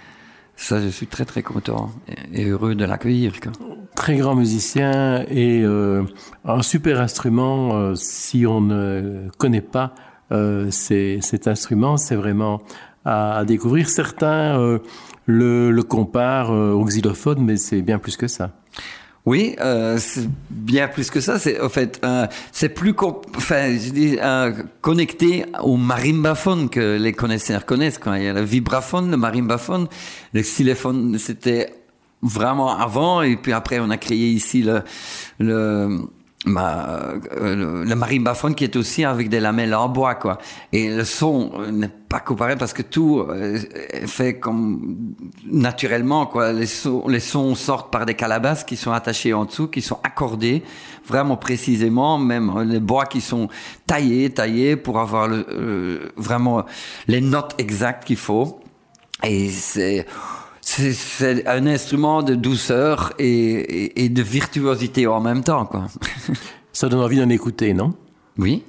Ça, je suis très très content et heureux de l'accueillir. Très grand musicien et euh, un super instrument. euh, si on ne connaît pas euh, cet instrument, c'est vraiment à, découvrir. Certains le, le comparent au xylophone, mais c'est bien plus que ça. Oui, euh, c'est bien plus que ça. C'est en fait, euh, c'est plus je dis, euh, connecté au marimbaphone que les connaisseurs connaissent. Quand il y a le vibraphone, le marimbaphone, le xylophone, c'était vraiment avant. Et puis après, on a créé ici le le euh, le, marimbaphone qui est aussi avec des lamelles en bois, quoi. Et le son n'est pas comparé parce que tout euh, est fait comme naturellement, quoi. Les, sons, les sons sortent par des calabasses qui sont attachées en dessous, qui sont accordées vraiment précisément, même les bois qui sont taillés, taillés pour avoir euh, vraiment les notes exactes qu'il faut. Et c'est c'est un instrument de douceur et, et, de virtuosité en même temps. Quoi. Ça donne envie d'en écouter, non? Oui.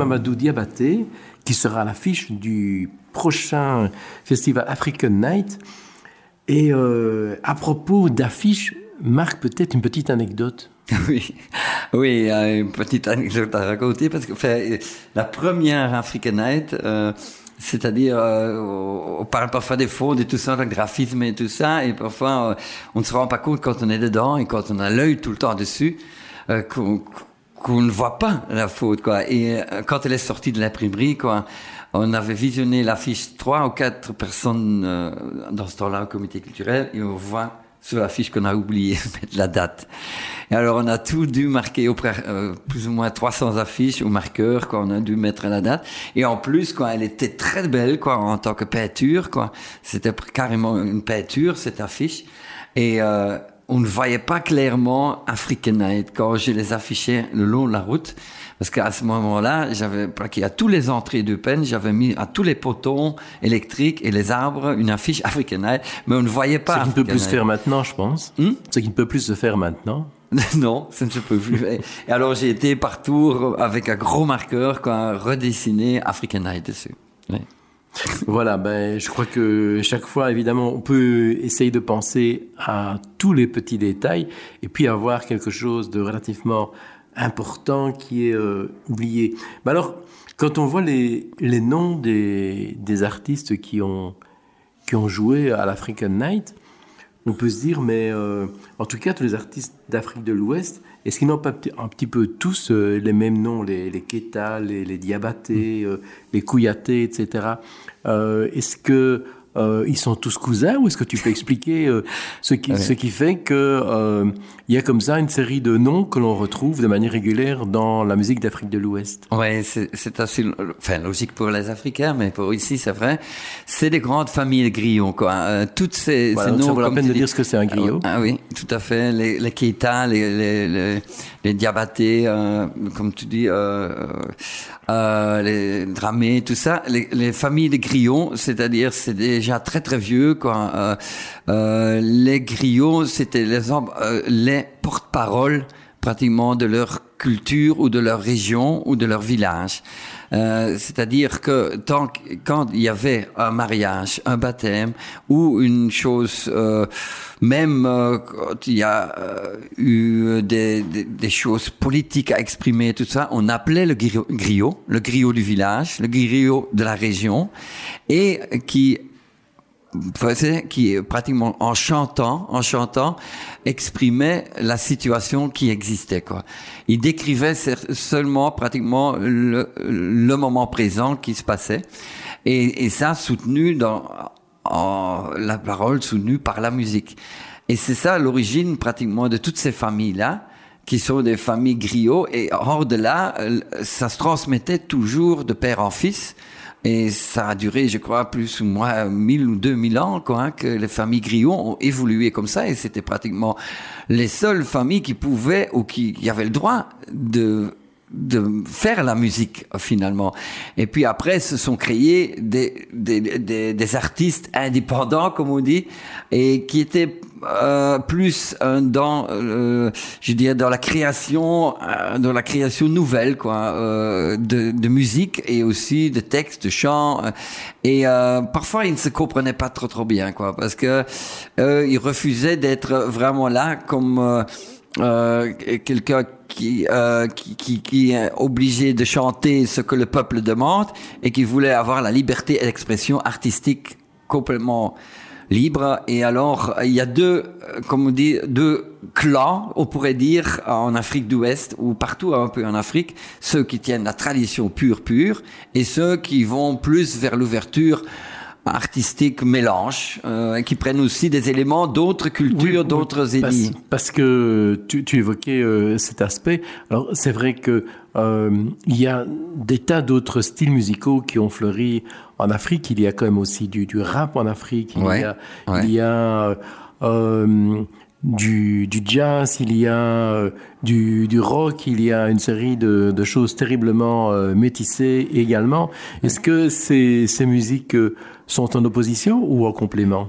Mamadou Diabaté, qui sera l'affiche du prochain festival African Night. Et euh, à propos d'affiches, Marc, peut-être une petite anecdote. Oui, oui, une petite anecdote à raconter parce que la première African Night, euh, c'est-à-dire euh, on parle parfois des fautes et tout ça, le graphisme et tout ça, et parfois on ne se rend pas compte quand on est dedans et quand on a l'œil tout le temps dessus qu'on qu'on ne voit pas la faute quoi. Et euh, quand elle est sortie de l'imprimerie quoi, on avait visionné l'affiche trois ou quatre personnes euh, dans ce temps-là au comité culturel et on voit sur l'affiche qu'on a oublié mettre la date. Et alors on a tout dû marquer au euh, plus ou moins 300 affiches au marqueur quoi, on a dû mettre la date et en plus quoi, elle était très belle quoi en tant que peinture quoi. C'était carrément une peinture cette affiche et euh, on ne voyait pas clairement African Night quand je les affichais le long de la route. Parce qu'à ce moment-là, j'avais plaqué à tous les entrées de peine, j'avais mis à tous les potons électriques et les arbres une affiche African Night, mais on ne voyait pas. Ce qui ne peut plus se faire maintenant, je pense. Hmm? Ce qui ne peut plus se faire maintenant. non, ça ne se peut plus. Et alors j'ai été partout avec un gros marqueur, quoi, redessiné African Night dessus. Voilà, ben, je crois que chaque fois, évidemment, on peut essayer de penser à tous les petits détails et puis avoir quelque chose de relativement important qui est euh, oublié. Ben alors, quand on voit les, les noms des, des artistes qui ont, qui ont joué à l'African Night, on peut se dire, mais euh, en tout cas, tous les artistes d'Afrique de l'Ouest, est-ce qu'ils n'ont pas un petit peu tous euh, les mêmes noms, les, les les, les Diabaté, euh, les Kouyaté, etc. Euh, est-ce que euh, ils sont tous cousins ou est-ce que tu peux expliquer euh, ce, qui, ce qui fait que euh, y a comme ça une série de noms que l'on retrouve de manière régulière dans la musique d'Afrique de l'Ouest? Ouais, c'est assez enfin, logique pour les Africains, mais pour ici, c'est vrai. C'est des grandes familles de griots, quoi. Euh, toutes ces, Voilà, ces donc ça noms. vaut la peine de dis- dire ce que c'est un griot. Ah oui, tout à fait. Les, les Keita, les, les, les, les Diabaté, comme tu dis, les Dramé, tout ça. Les, les familles de griots, c'est-à-dire, c'est déjà très très vieux, quoi. Euh, euh, les griots, c'était les, euh, les porte-parole pratiquement de leur culture ou de leur région ou de leur village. Euh, C'est-à-dire que tant quand il y avait un mariage, un baptême ou une chose, euh, même quand il y a eu des, choses politiques à exprimer, tout ça, on appelait le griot, le griot du village, le griot de la région, et qui faisait, qui pratiquement en chantant, en chantant, exprimait la situation qui existait, quoi. Il décrivait seulement pratiquement le, moment présent qui se passait. Et, ça soutenu dans, la parole soutenue par la musique. Et c'est ça l'origine pratiquement de toutes ces familles-là qui sont des familles griots. Et hors de là, euh, ça se transmettait toujours de père en fils. Et ça a duré, je crois, plus ou moins 1000 ou 2000 ans, quoi, hein, que les familles griots ont évolué comme ça. Et c'était pratiquement les seules familles qui pouvaient ou qui, qui avaient le droit de de faire la musique finalement. Et puis après, se sont créés des, des, des, des artistes indépendants, comme on dit, et qui étaient euh, plus euh, dans, euh, je dirais, dans la création, euh, dans la création nouvelle, quoi, euh, de, de musique et aussi de textes, de chants. Et euh, parfois, ils ne se comprenaient pas trop trop bien, quoi, parce que ils refusaient d'être vraiment là comme euh, quelqu'un qui, euh, qui, qui, qui est obligé de chanter ce que le peuple demande et qui voulait avoir la liberté d'expression artistique complètement libre. Et alors, il y a deux, comme on dit, deux clans, on pourrait dire, en Afrique d'Ouest ou partout un peu en Afrique, ceux qui tiennent la tradition pure, pure, et ceux qui vont plus vers l'ouverture artistique mélange, euh, qui prennent aussi des éléments d'autres cultures, Oui, d'autres oui, parce, ethnies. parce que tu, tu évoquais euh, cet aspect. Alors c'est vrai que euh, il y a des tas d'autres styles musicaux qui ont fleuri en Afrique. Il y a quand même aussi du, du rap en Afrique. Il Ouais, y a, ouais. il y a du, du jazz, il y a du, du rock, il y a une série de, de choses terriblement métissées également. Est-ce que ces, ces musiques sont en opposition ou en complément?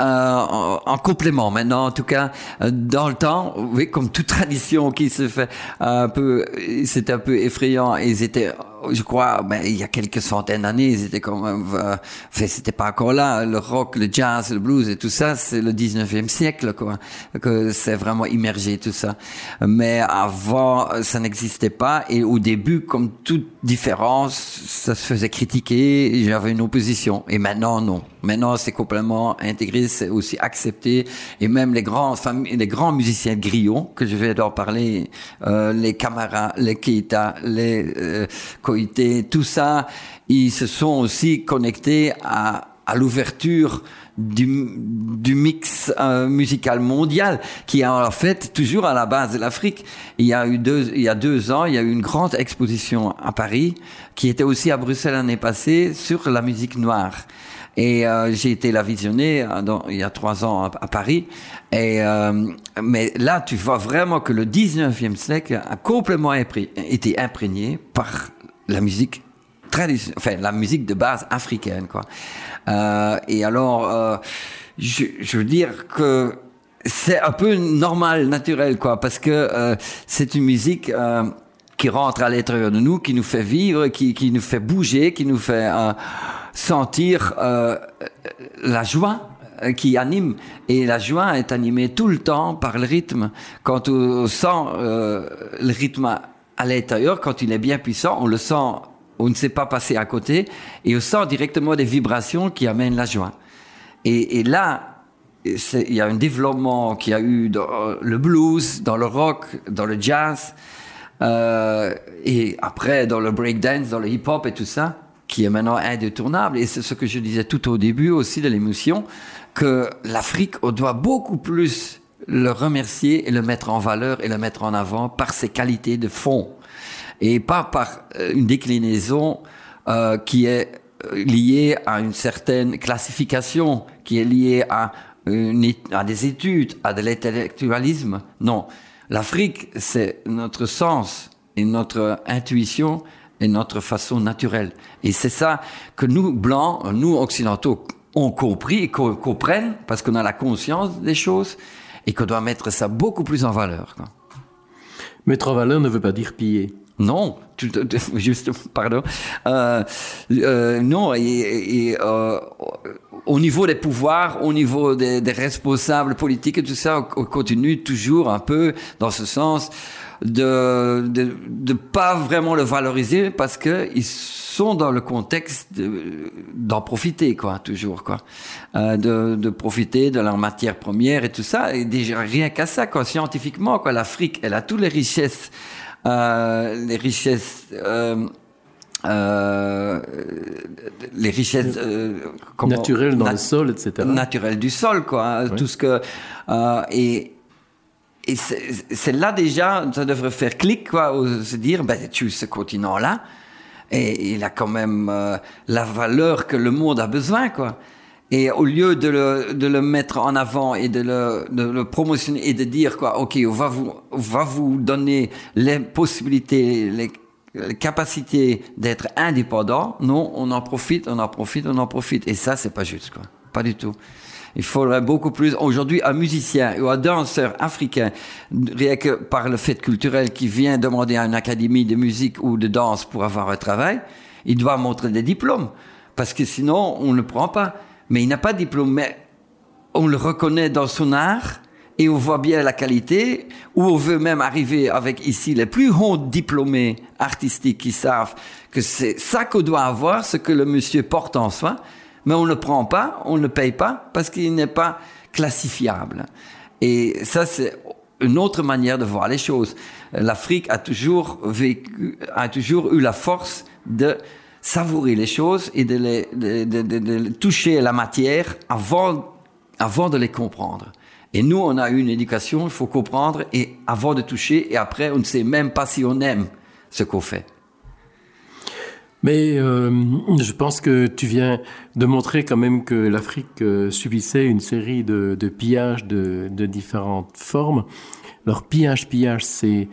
Euh, en, en complément maintenant, en tout cas, euh, dans le temps, oui, comme toute tradition qui se fait un peu, c'était un peu effrayant. Ils étaient, je crois, ben, il y a quelques centaines d'années, ils étaient quand même, euh, enfin, c'était pas encore là. Le rock, le jazz, le blues et tout ça, c'est le 19e siècle, quoi, que c'est vraiment immergé tout ça. Mais avant, ça n'existait pas. Et au début, comme toute différence, ça se faisait critiquer. J'avais une opposition. Et maintenant, non. Maintenant, c'est complètement intégré c'est aussi accepté. Et même les grands, musiciens griots, que je vais leur parler, euh, les Camara, les Keita, les euh, tout ça, ils se sont aussi connectés à, l'ouverture du, mix euh, musical mondial qui est en fait toujours à la base de l'Afrique. Il y a deux ans, il y a eu une grande exposition à Paris qui était aussi à Bruxelles l'année passée sur la musique noire. Et euh, j'ai été la visionner dans, il y a trois ans à, Paris. Et, euh, mais là, tu vois vraiment que le 19e siècle a complètement été imprégné par la musique traditionnelle, enfin la musique de base africaine, quoi. Euh, et alors, je, veux dire que c'est un peu normal, naturel, quoi, parce que c'est une musique qui rentre à l'intérieur de nous, qui nous fait vivre, qui, qui nous fait bouger, qui nous fait sentir euh, la joie euh, qui anime. Et la joie est animée tout le temps par le rythme. Quand on sent euh, le rythme à l'intérieur, quand il est bien puissant, on le sent, on ne sait pas passer à côté, et on sent directement des vibrations qui amènent la joie. Et, là, il y a un développement qui a eu dans le blues, dans le rock, dans le jazz, et après dans le breakdance, dans le hip-hop et tout ça qui est maintenant indétournable. Et c'est ce que je disais tout au début aussi de l'émission, que l'Afrique, on doit beaucoup plus le remercier et le mettre en valeur et le mettre en avant par ses qualités de fond et pas par euh, une déclinaison euh, qui est euh, liée à une certaine classification, qui est liée à, une, à des études, à de l'intellectualisme. Non, l'Afrique, c'est notre sens et notre intuition et notre façon naturelle. Et c'est ça que nous, blancs, nous, occidentaux, ont compris et comprennent parce qu'on a la conscience des choses et qu'on doit mettre ça beaucoup plus en valeur. Quoi. Mettre en valeur ne veut pas dire piller. Non, juste, pardon. Euh, euh, non, et, et euh, au niveau des pouvoirs, au niveau des, des, responsables politiques et tout ça, on continue toujours un peu dans ce sens de, de, de pas vraiment le valoriser parce que ils sont dans le contexte d'en profiter, quoi, toujours, quoi. Euh, de, de profiter de leur matière première et tout ça. Et déjà, rien qu'à ça, quoi, scientifiquement, quoi, l'Afrique, elle a toutes les richesses, euh, les richesses, euh, euh, les richesses euh, naturelles dans le sol, etc. Naturelles du sol, quoi. Oui. Tout ce que euh, et et c'est là déjà, ça devrait faire clic, quoi, se dire, ben, tu ce continent-là, et il a quand même euh, la valeur que le monde a besoin, quoi. Et au lieu de le, de le mettre en avant et de le, de le promotionner et de dire, quoi, OK, on va vous, va vous donner les possibilités, les, les capacités d'être indépendant, non, on en profite, on en profite, on en profite. Et ça, c'est pas juste, quoi. Pas du tout. Il faudrait beaucoup plus. Aujourd'hui, un musicien ou un danseur africain, rien que par le fait culturel qui vient demander à une académie de musique ou de danse pour avoir un travail, il doit montrer des diplômes. Parce que sinon, on ne le prend pas. Mais il n'a pas de diplôme. Mais on le reconnaît dans son art et on voit bien la qualité, ou on veut même arriver avec ici les plus hauts diplômés artistiques qui savent que c'est ça qu'on doit avoir, ce que le monsieur porte en soi, mais on ne prend pas, on ne paye pas parce qu'il n'est pas classifiable. Et ça, c'est une autre manière de voir les choses. L'Afrique a toujours vécu, a toujours eu la force de savourer les choses et de toucher la matière avant, avant de les comprendre. Et nous, on a eu une éducation, il faut comprendre, et avant de toucher, et après, on ne sait même pas si on aime ce qu'on fait. Mais euh, je pense que tu viens de montrer quand même que l'Afrique euh, subissait une série de, de pillages de, de, différentes formes. Alors pillage, pillage, c'est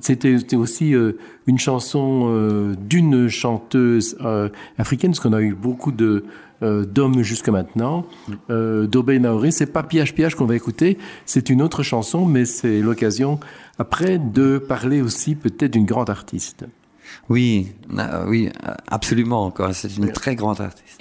c'était aussi euh, une chanson euh, d'une chanteuse euh, africaine, parce qu'on a eu beaucoup de, euh, d'hommes jusque maintenant. Euh, Dobé Naoré, c'est pas Piage Piage qu'on va écouter, c'est une autre chanson, mais c'est l'occasion après de parler aussi peut-être d'une grande artiste. Oui, oui, euh, absolument. C'est une très grande artiste.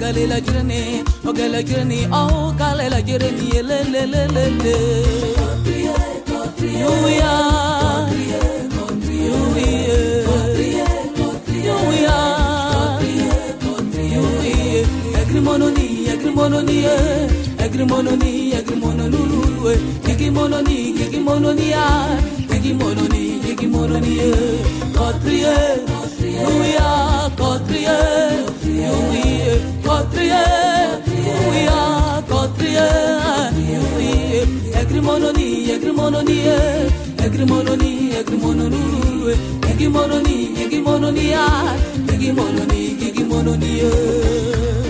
ogale la jirni ogale jirni o kale la le le le le le yuya prière, oui, à God prière, oui, Egrimononi, Egrimononi, Egrimononi, Egrimononi, Egrimononi, Egrimononi, Egrimononi, Egrimononi, Egrimononi,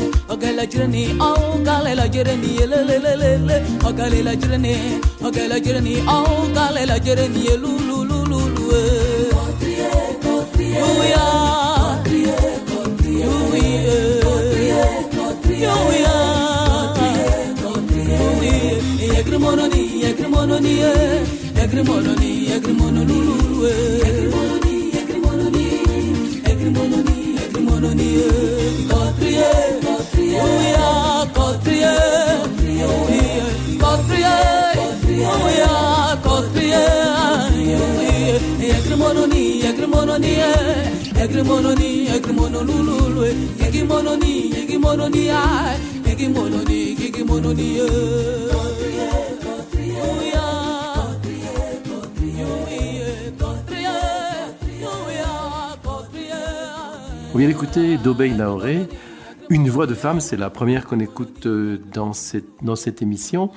la journey, oh, gale la journey, eh, le le le le le, oh, gale la journey, oh, eh, gale la journey, oh, gale la journey, lu lu lu lu lu. Eh. Cotrier, cotrier, oui, cotrier, cotrier, oui, cotrier, cotrier, oui, cotrier, cotrier, oui, egrimononi, egrimononi, egrimononi, egrimononi, lu lu lu, egrimononi, egrimononi, egrimononi, egrimononi, cotrier. Egrimononi, vient d'écouter Dobei Naoré, une voix de femme, c'est la première qu'on écoute euh, dans cette, dans cette émission.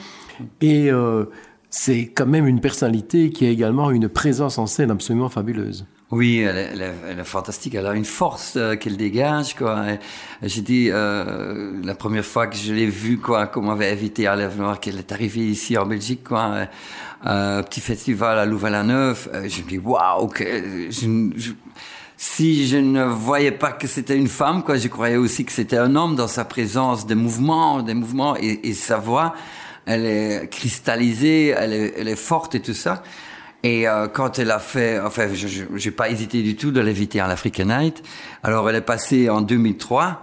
Et euh, c'est quand même une personnalité qui a également une présence en scène absolument fabuleuse. Oui, elle est, fantastique. Elle a une force euh, qu'elle dégage, J'ai dit la première fois que je l'ai vue, quoi, qu'on m'avait invité à l'Ève qu'elle est arrivée ici en Belgique, quoi. euh, petit festival à Louvain-la-Neuve. Je me dis waouh, je, je- si je ne voyais pas que c'était une femme, quoi, je croyais aussi que c'était un homme dans sa présence, des mouvements, des mouvements et, et sa voix, elle est cristallisée, elle est, elle est forte et tout ça. Et euh, quand elle a fait, enfin, je n'ai pas hésité du tout de l'inviter à l'African Night. Alors, elle est passée en 2003.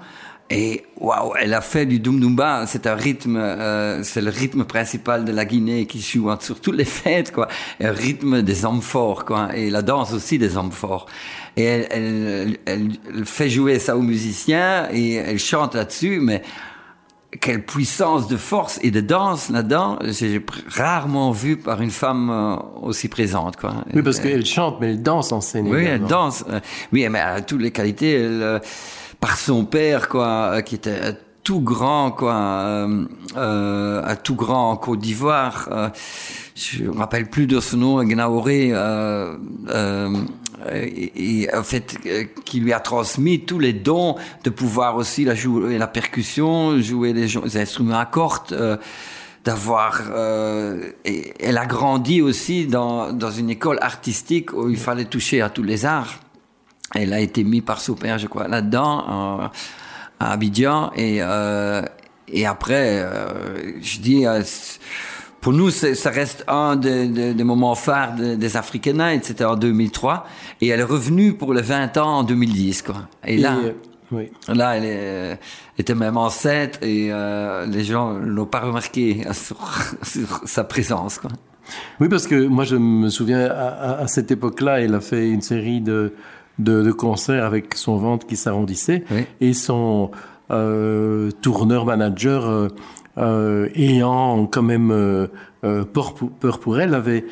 Et waouh, elle a fait du Dumdumba, c'est un rythme, euh, c'est le rythme principal de la Guinée qui joue sur toutes les fêtes, quoi. Un rythme des hommes forts, quoi. Et la danse aussi des hommes forts. Et elle, elle, elle, elle fait jouer ça aux musiciens et elle chante là-dessus, mais quelle puissance de force et de danse là-dedans, j'ai rarement vu par une femme euh, aussi présente, quoi. Oui, parce qu'elle chante, mais elle danse en scène. Oui, également. elle danse. euh, Oui, mais elle a toutes les qualités. Elle, euh, par son père, quoi, euh, qui était tout grand, quoi, euh, euh, un tout grand en Côte d'Ivoire. euh, je me rappelle plus de son nom, Gnaoré, euh, euh, et, et en fait, qui lui a transmis tous les dons de pouvoir aussi la jouer la percussion, jouer les, instruments à cordes. d'avoir elle a grandi aussi dans, dans une école artistique où il fallait toucher à tous les arts elle a été mise par son père je crois là-dedans en- à Abidjan et euh, et après euh, je dis euh, pour nous ça reste un des, des- des moments phares de- des African Nights c'était en 2003 et elle est revenue pour les 20 ans en 2010 quoi et là Et, euh, oui. Là, elle est- était même enceinte et euh, les gens l'ont pas remarqué sur, sur sa présence. Quoi. Oui, parce que moi, je me souviens, à cette époque-là, elle a fait une série de, de, de concerts avec son ventre qui s'arrondissait Oui. et son euh, tourneur-manager euh, euh, ayant quand même peur, pour, peur pour elle, avait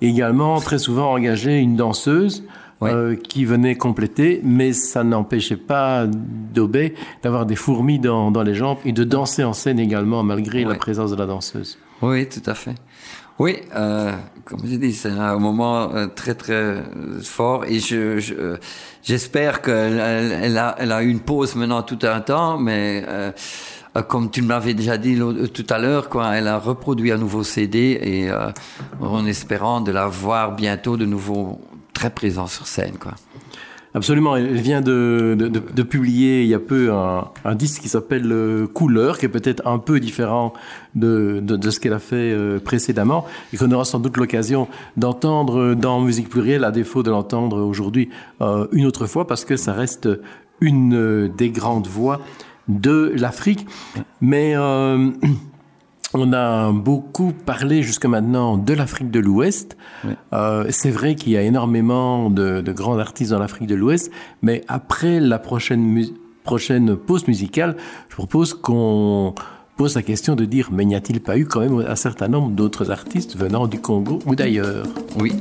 également très souvent engagé une danseuse euh, qui venait compléter, mais ça n'empêchait pas d'Obé d'avoir des fourmis dans, dans les jambes et de danser en scène également, malgré la présence de la danseuse. Oui, tout à fait. Oui, euh, comme je dis, c'est un moment euh, très très euh, fort et je je, euh, j'espère qu'elle elle, elle a elle a une pause maintenant tout un temps, mais euh, comme tu me l'avais déjà dit tout à l'heure, quoi, elle a reproduit un nouveau CD et euh, en espérant de la voir bientôt de nouveau très présent sur scène, quoi. Absolument, elle vient de, de, publier il y a peu un, disque qui s'appelle euh, Couleur, qui est peut-être un peu différent de, ce qu'elle a fait euh, précédemment, et qu'on aura sans doute l'occasion d'entendre dans Musique Plurielle, à défaut de l'entendre aujourd'hui euh, une autre fois, parce que ça reste une euh, des grandes voix de l'Afrique. Mais euh, on a beaucoup parlé jusque maintenant de l'Afrique de l'Ouest. Euh, c'est vrai qu'il y a énormément de, de grands artistes dans l'Afrique de l'Ouest, mais après la prochaine, mu- prochaine pause musicale, je propose qu'on pose la question de dire, mais n'y a-t-il pas eu quand même un certain nombre d'autres artistes venant du Congo ou d'ailleurs? Oui.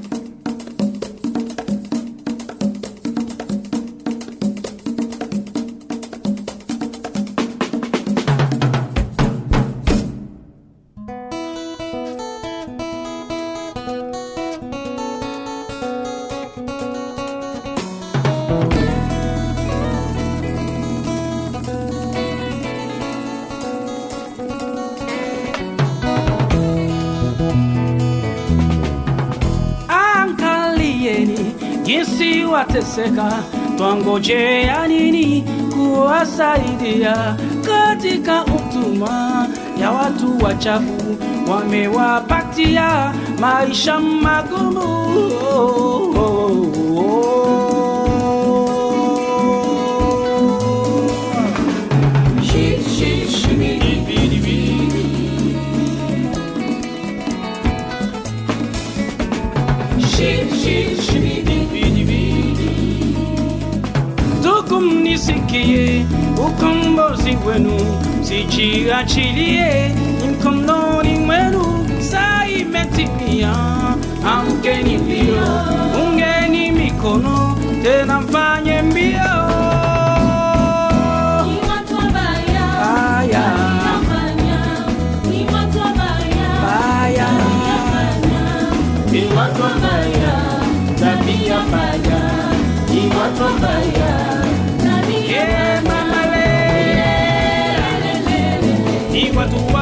Twangojea nini kuwasaidia katika utuma ya watu wachafu, wamewapatia maisha magumu. Shi, wenu sijiachilie, ni mkononi mwenu, saa imetimia. Amkeni mbio, ungeni mikono, tena mfanye mbio. Ni watu wabaya, tabia mbaya, ni watu wabaya. Ni watu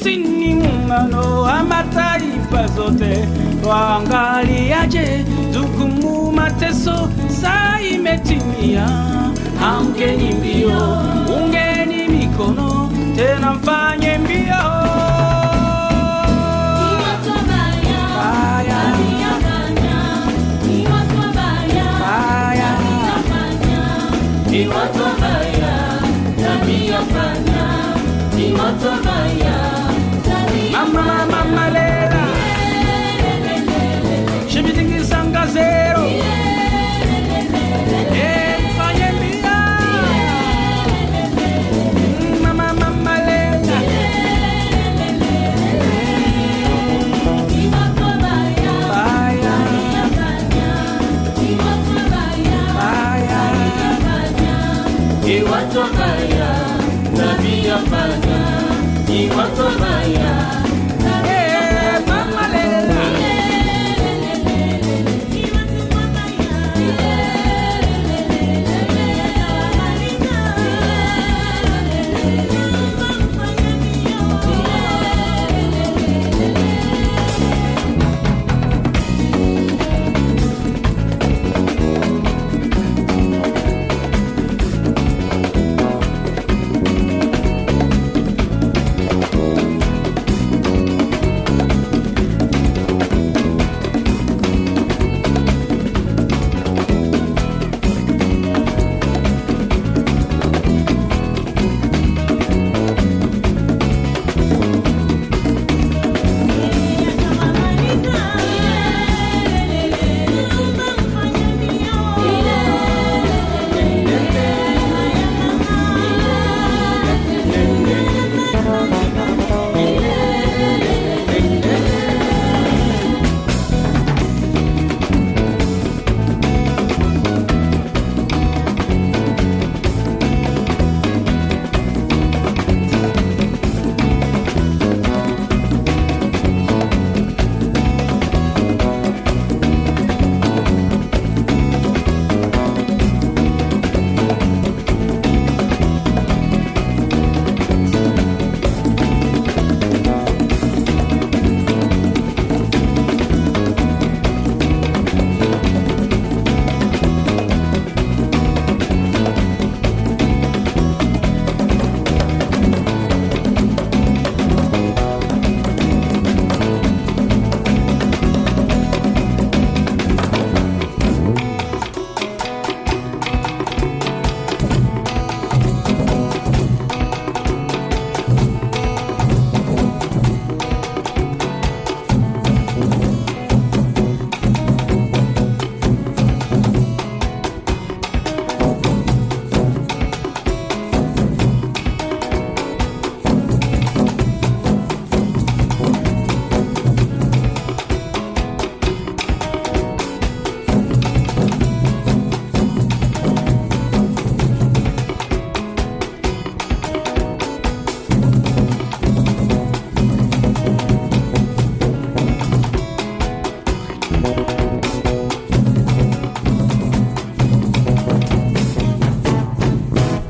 mshikamano wa mataifa zote, waangaliaje jukumu mateso, saa imetimia, amkeni mbio, ungeni mikono, tena mfanye mbio.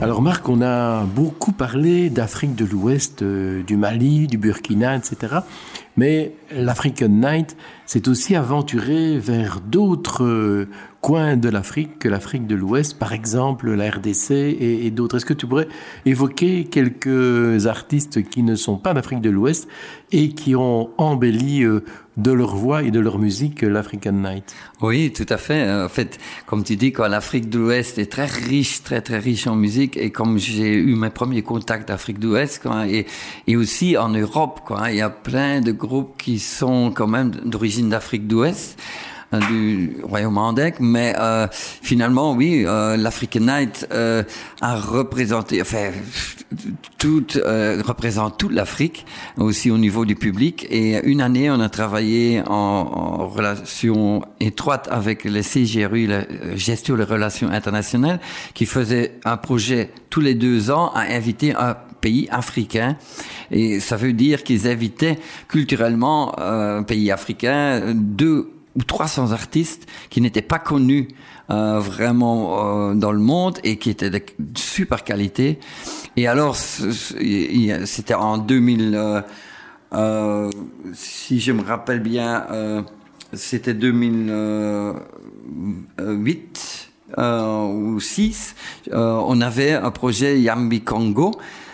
Alors Marc, on a beaucoup parlé d'Afrique de l'Ouest, euh, du Mali, du Burkina, etc. Mais l'African Night s'est aussi aventuré vers d'autres euh, coins de l'Afrique que l'Afrique de l'Ouest, par exemple la RDC et, d'autres. Est-ce que tu pourrais évoquer quelques artistes qui ne sont pas d'Afrique de l'Ouest et qui ont embelli euh, de leur voix et de leur musique l'African Night Oui, tout à fait. En fait, comme tu dis, l'Afrique de l'Ouest est très riche, très très riche en musique. Et comme j'ai eu mes premiers contacts d'Afrique de l'Ouest, et, et aussi en Europe, quoi, il y a plein de groupes qui sont quand même d'origine d'Afrique de l'Ouest euh, du royaume Andek, mais euh, finalement, oui, euh, l'African Night euh, a représenté, enfin, tout euh, représente toute l'Afrique, aussi au niveau du public. Et une année, on a travaillé en, relation étroite avec le CGRU, la euh, gestion des relations internationales, qui faisait un projet tous les deux ans à inviter un pays africain. Et ça veut dire qu'ils invitaient culturellement euh, un pays africain deux ou 300 artistes qui n'étaient pas connus euh, vraiment euh, dans le monde et qui étaient de super qualité. Et alors, c'était en 2000. euh, si je me rappelle bien, c'était 2008 euh, ou 6, euh, on avait un projet Yambi Congo,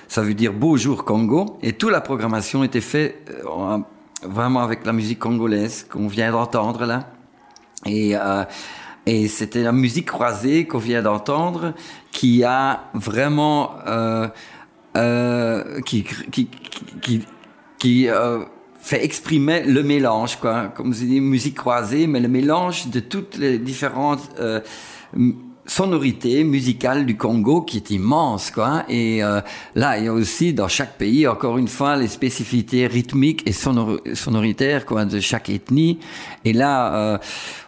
ça veut dire Beau Jour Congo, et toute la programmation était faite euh, vraiment avec la musique congolaise qu'on vient d'entendre là. Et, euh, et c'était la musique croisée qu'on vient d'entendre qui a vraiment... Euh, euh, qui, qui, qui, qui, euh, fait exprimer le mélange, quoi. Comme je dis, musique croisée, mais le mélange de toutes les différentes m- sonorités musicales du Congo qui est immense, quoi. Et euh, là, il y a aussi dans chaque pays, encore une fois, les spécificités rythmiques et sonor sonoritaires, quoi, de chaque ethnie. Et là, euh,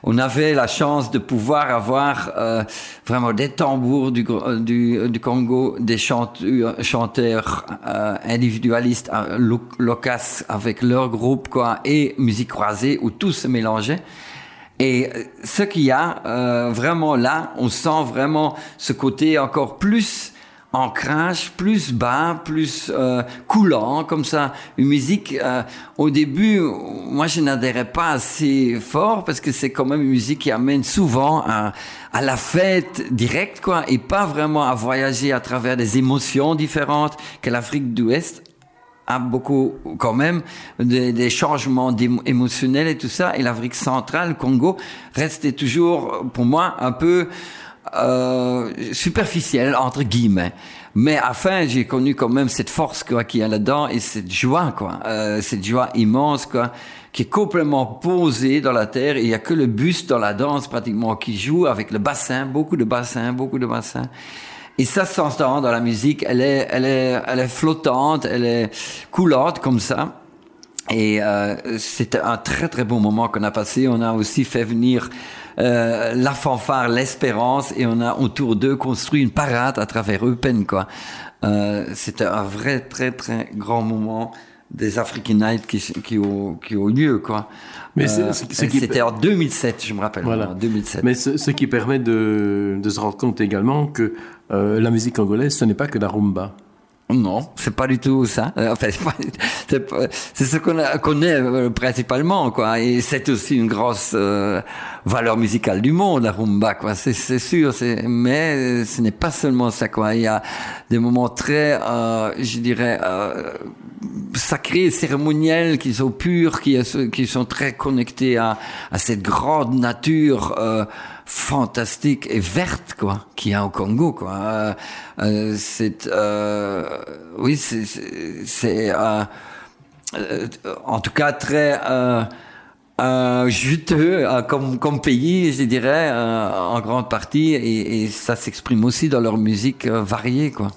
on avait la chance de pouvoir avoir euh, vraiment des tambours du, du, du Congo, des chanteurs, chanteurs individualistes euh, lo- locas avec leur groupe, quoi, et musique croisée où tout se mélangeait. Et euh, ce qu'il y a euh, vraiment là, on sent vraiment ce côté encore plus ancrage, plus bas, plus euh, coulant, comme ça. Une musique, euh, au début, moi je n'adhérais pas assez fort parce que c'est quand même une musique qui amène souvent à, à la fête directe, quoi, et pas vraiment à voyager à travers des émotions différentes que l'Afrique d'Ouest a beaucoup quand même des, des changements émotionnels et tout ça. Et l'Afrique centrale, le Congo, restait toujours pour moi un peu euh, superficiel entre guillemets. Mais enfin, j'ai connu quand même cette force quoi qu'il y a là-dedans et cette joie quoi, euh, cette joie immense quoi, qui est complètement posée dans la terre. Il y a que le buste dans la danse pratiquement qui joue avec le bassin, beaucoup de bassins, beaucoup de bassins. Et ça s'entend dans la musique. Elle est, elle est, elle est flottante, elle est coulante comme ça. Et euh, c'était un très très beau moment qu'on a passé. On a aussi fait venir euh, la fanfare L'Espérance et on a autour d'eux construit une parade à travers Eupen. Euh, c'était un vrai très très grand moment des African Nights qui, ont, qui lieu. Mais Euh, c'est qui- c'était en 2007, je me rappelle. Voilà. En 2007. Mais ce, ce qui permet de, de se rendre compte également que euh, la musique congolaise, ce n'est pas que la rumba. Non, c'est pas du tout ça. Euh, Enfin, c'est ce qu'on connaît euh, principalement, quoi. Et c'est aussi une grosse euh, valeur musicale du monde, la rumba, quoi. C'est sûr. Mais ce n'est pas seulement ça, quoi. Il y a des moments très, euh, je dirais, euh, sacrés, cérémoniels, qui sont purs, qui, qui sont très connectés à, à cette grande nature. Euh, fantastique et verte quoi qu'il y a au Congo quoi. Euh, euh, c'est euh, oui c'est euh, euh, en tout cas très juteux comme pays je dirais en grande partie et, ça s'exprime aussi dans leur musique variée quoi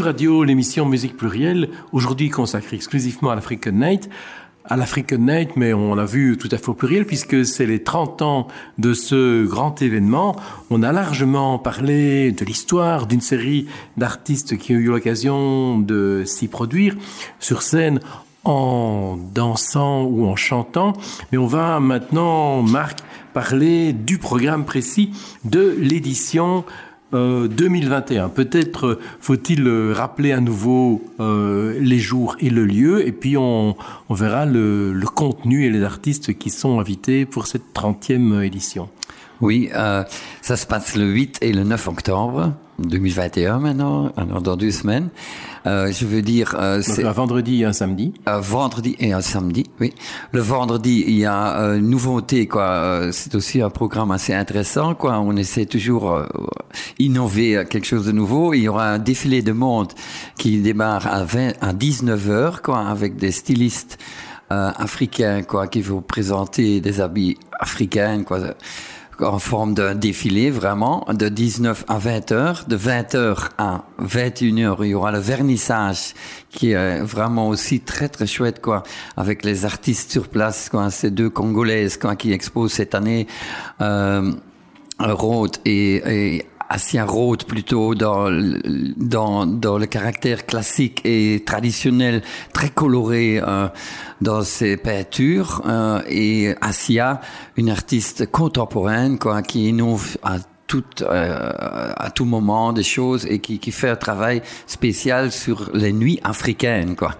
Radio, l'émission Musique plurielle, aujourd'hui consacrée exclusivement à l'African Night. À l'African Night, mais on l'a vu tout à fait au pluriel, puisque c'est les 30 ans de ce grand événement. On a largement parlé de l'histoire d'une série d'artistes qui ont eu l'occasion de s'y produire sur scène en dansant ou en chantant. Mais on va maintenant, Marc, parler du programme précis de l'édition euh, 2021. Peut-être euh, faut-il euh, rappeler à nouveau euh, les jours et le lieu, et puis on, verra le, contenu et les artistes qui sont invités pour cette 30e édition. Oui, euh, ça se passe le 8 et le 9 octobre 2021 maintenant, dans deux semaines. Euh, je veux dire, euh, c'est un vendredi et un samedi. Un vendredi et un samedi, oui. Le vendredi, il y a euh, une nouveauté, quoi. Euh, c'est aussi un programme assez intéressant, quoi. On essaie toujours euh, innover quelque chose de nouveau. Il y aura un défilé de monde qui démarre à 20, à 19 heures, quoi, avec des stylistes africains, quoi, qui vont présenter des habits africains, quoi en forme d'un défilé vraiment de 19 à 20 heures, de 20 heures à 21 heures, il y aura le vernissage qui est vraiment aussi très très chouette quoi, avec les artistes sur place, quoi, ces deux congolaises quoi, qui exposent cette année. Euh, Roth et, et Asia Roth plutôt dans, dans, dans le caractère classique et traditionnel, très coloré euh, dans ses peintures, euh, et Asia, une artiste contemporaine quoi, qui innove à tout, euh, à tout moment des choses et qui, qui fait un travail spécial sur les nuits africaines quoi.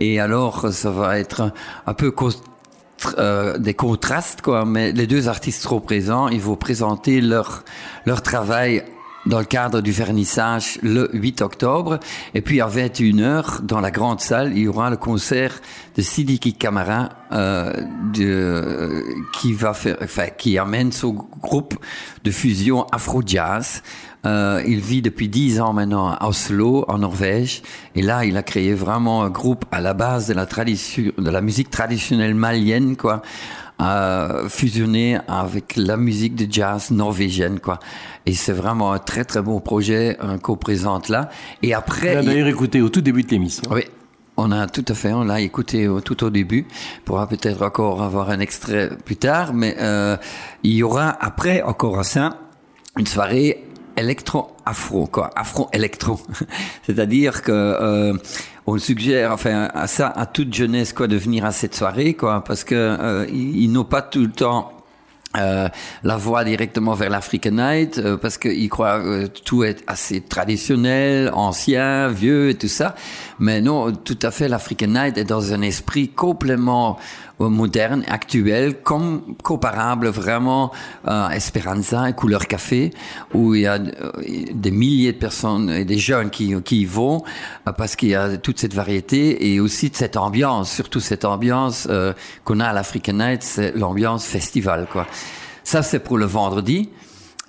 Et alors ça va être un peu euh, des contrastes, quoi. Mais les deux artistes seront présents. Ils vont présenter leur leur travail dans le cadre du vernissage le 8 octobre. Et puis à 21h, dans la grande salle, il y aura le concert de Sidiki Kamara, euh, de, qui va faire, enfin, qui amène son groupe de fusion Afro-Jazz. Euh, il vit depuis dix ans maintenant à Oslo, en Norvège, et là, il a créé vraiment un groupe à la base de la tradition, de la musique traditionnelle malienne, quoi, euh, fusionné avec la musique de jazz norvégienne, quoi. Et c'est vraiment un très très beau projet euh, qu'on présente là. Et après, on a d'ailleurs écouté au tout début de l'émission. Oui. On a tout à fait, on l'a écouté au, tout au début. On pourra peut-être encore avoir un extrait plus tard, mais euh, il y aura après encore ça une soirée électro-afro, quoi, afro-électro. C'est-à-dire que euh, on suggère, enfin, à ça, à toute jeunesse, quoi, de venir à cette soirée, quoi, parce que euh, ils, n'ont pas tout le temps euh, la voie directement vers l'African Night euh, parce qu'ils croient que tout est assez traditionnel, ancien, vieux et tout ça. Mais non, tout à fait, l'African Night est dans un esprit complètement euh, moderne, actuel, comme comparable vraiment à Esperanza et Couleur Café, où il y a des milliers de personnes et des jeunes qui, qui y vont parce qu'il y a toute cette variété et aussi de cette ambiance, surtout cette ambiance euh, qu'on a à l'African Night, c'est l'ambiance festival, quoi. Ça, c'est pour le vendredi.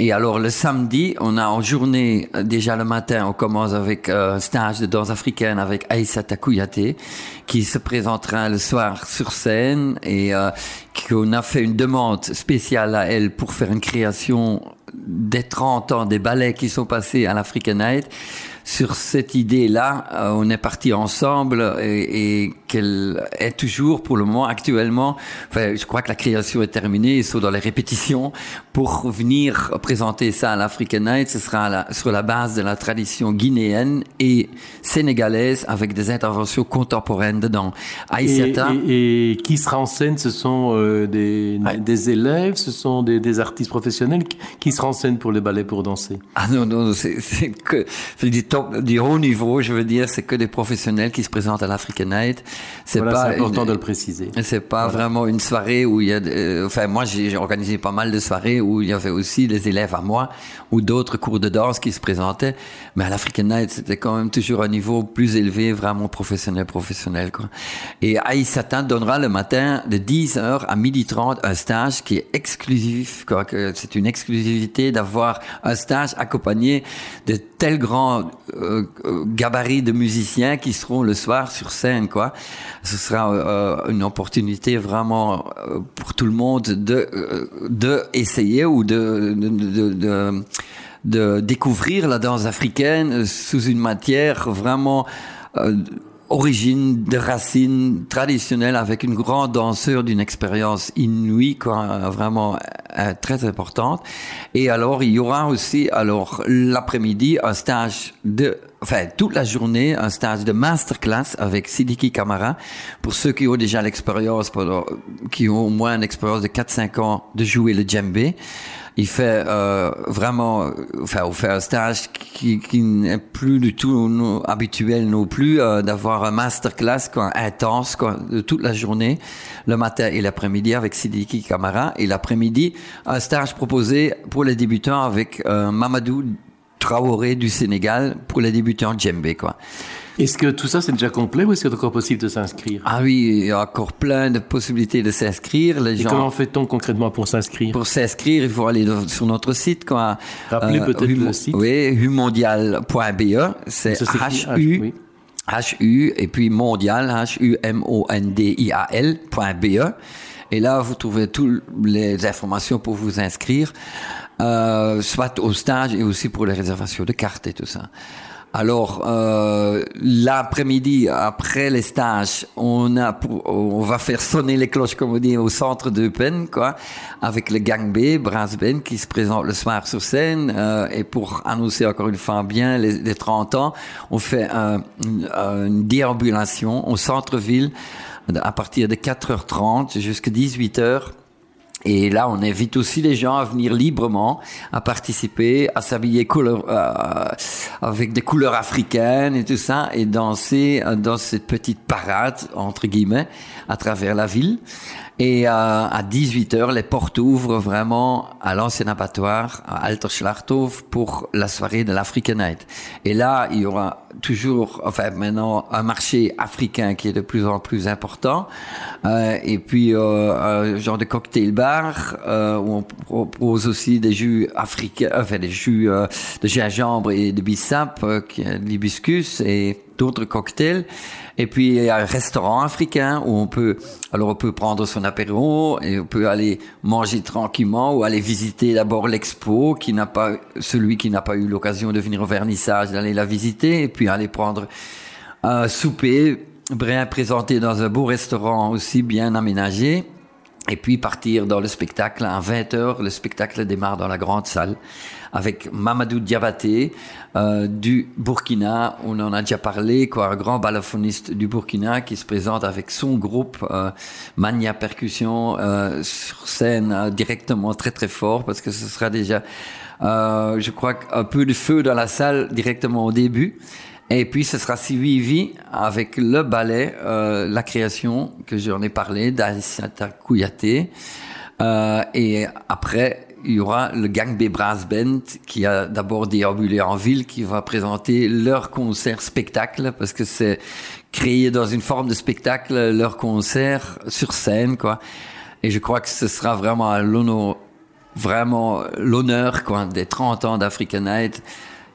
Et alors le samedi, on a en journée, déjà le matin, on commence avec un stage de danse africaine avec Aïssa Takouyaté, qui se présentera le soir sur scène et euh, qu'on a fait une demande spéciale à elle pour faire une création des 30 ans des ballets qui sont passés à l'African Night sur cette idée-là, euh, on est parti ensemble et, et qu'elle est toujours pour le moment actuellement. Enfin, je crois que la création est terminée, ils sont dans les répétitions pour venir présenter ça à l'African Night. Ce sera la, sur la base de la tradition guinéenne et sénégalaise avec des interventions contemporaines dedans. Et, et, et, qui sera en scène Ce sont euh, des, des, élèves, ce sont des, des, artistes professionnels qui sera en scène pour les ballets pour danser? Ah non non, c'est que top, du haut niveau, je veux dire, c'est que des professionnels qui se présentent à l'African Night. C'est voilà, pas important une, de le préciser. C'est pas voilà. vraiment une soirée où il y a, euh, enfin moi j'ai organisé pas mal de soirées où il y avait aussi des élèves à moi ou d'autres cours de danse qui se présentaient, mais à l'African Night c'était quand même toujours un niveau plus élevé, vraiment professionnel, professionnel quoi. Et Aïssata donnera le matin de 10h à 12h30 un stage qui est exclusif, quoi, c'est une exclusivité d'avoir un stage accompagné de tels grands euh, gabarits de musiciens qui seront le soir sur scène quoi. Ce sera euh, une opportunité vraiment euh, pour tout le monde de, euh, de essayer ou de, de, de, découvrir la danse africaine sous une matière vraiment euh, origine de racines traditionnelles avec une grande danseur d'une expérience inouïe, quoi, vraiment euh, très importante. Et alors, il y aura aussi, alors, l'après-midi, un stage de, enfin, toute la journée, un stage de masterclass avec Sidiki Kamara. Pour ceux qui ont déjà l'expérience, qui ont au moins une expérience de 4-5 ans de jouer le djembé. Il fait euh, vraiment, euh, enfin, on fait un stage qui, qui n'est plus du tout habituel non plus, euh, d'avoir un masterclass quoi, intense quoi, de toute la journée, le matin et l'après-midi avec Sidiki Kamara, et l'après-midi un stage proposé pour les débutants avec euh, Mamadou Traoré du Sénégal pour les débutants djembé quoi. Est-ce que tout ça c'est déjà complet ou est-ce qu'il est encore possible de s'inscrire? Ah oui, il y a encore plein de possibilités de s'inscrire. Les Et gens comment fait-on concrètement pour s'inscrire? Pour s'inscrire, il faut aller sur notre site. Quoi. Rappelez peut-être Hu- le site. Oui, humondial.be. C'est H-U, oui. H-U, et puis mondial, H-U-M-O-N-D-I-A-L.be. Et là, vous trouvez toutes les informations pour vous inscrire, euh, soit au stage et aussi pour les réservations de cartes et tout ça. Alors, euh, l'après-midi, après les stages, on a on va faire sonner les cloches, comme on dit, au centre de Pen, quoi, avec le gang B, Brass Band, qui se présente le soir sur scène, euh, et pour annoncer encore une fois bien les, les 30 ans, on fait un- une, une déambulation au centre-ville à partir de 4h30 jusqu'à 18h. Et là, on invite aussi les gens à venir librement, à participer, à s'habiller couleur, euh, avec des couleurs africaines et tout ça, et danser euh, dans cette petite parade, entre guillemets, à travers la ville. Et euh, à 18h, les portes ouvrent vraiment à l'ancien abattoir, à Alterschlachthof, pour la soirée de l'African Night. Et là, il y aura toujours, enfin maintenant, un marché africain qui est de plus en plus important. Euh, et puis, euh, un genre de cocktail bar, euh, où on propose aussi des jus africains, enfin des jus euh, de gingembre et de bissap, euh, l'hibiscus et d'autres cocktails. Et puis il y a un restaurant africain où on peut, alors on peut prendre son apéro et on peut aller manger tranquillement ou aller visiter d'abord l'expo qui n'a pas, celui qui n'a pas eu l'occasion de venir au vernissage d'aller la visiter et puis aller prendre un souper bien présenté dans un beau restaurant aussi bien aménagé. Et puis partir dans le spectacle à 20h. Le spectacle démarre dans la grande salle avec Mamadou Diabaté euh, du Burkina. On en a déjà parlé, quoi, un grand balafoniste du Burkina qui se présente avec son groupe euh, Mania Percussion euh, sur scène euh, directement très très fort parce que ce sera déjà, euh, je crois, un peu de feu dans la salle directement au début. Et puis ce sera suivi avec le ballet, euh, la création que j'en ai parlé d'Aïssata Kouyaté. Euh, et après, il y aura le Gang B Brass Band qui a d'abord déambulé en ville, qui va présenter leur concert spectacle parce que c'est créé dans une forme de spectacle leur concert sur scène, quoi. Et je crois que ce sera vraiment l'honneur, vraiment des 30 ans d'African Night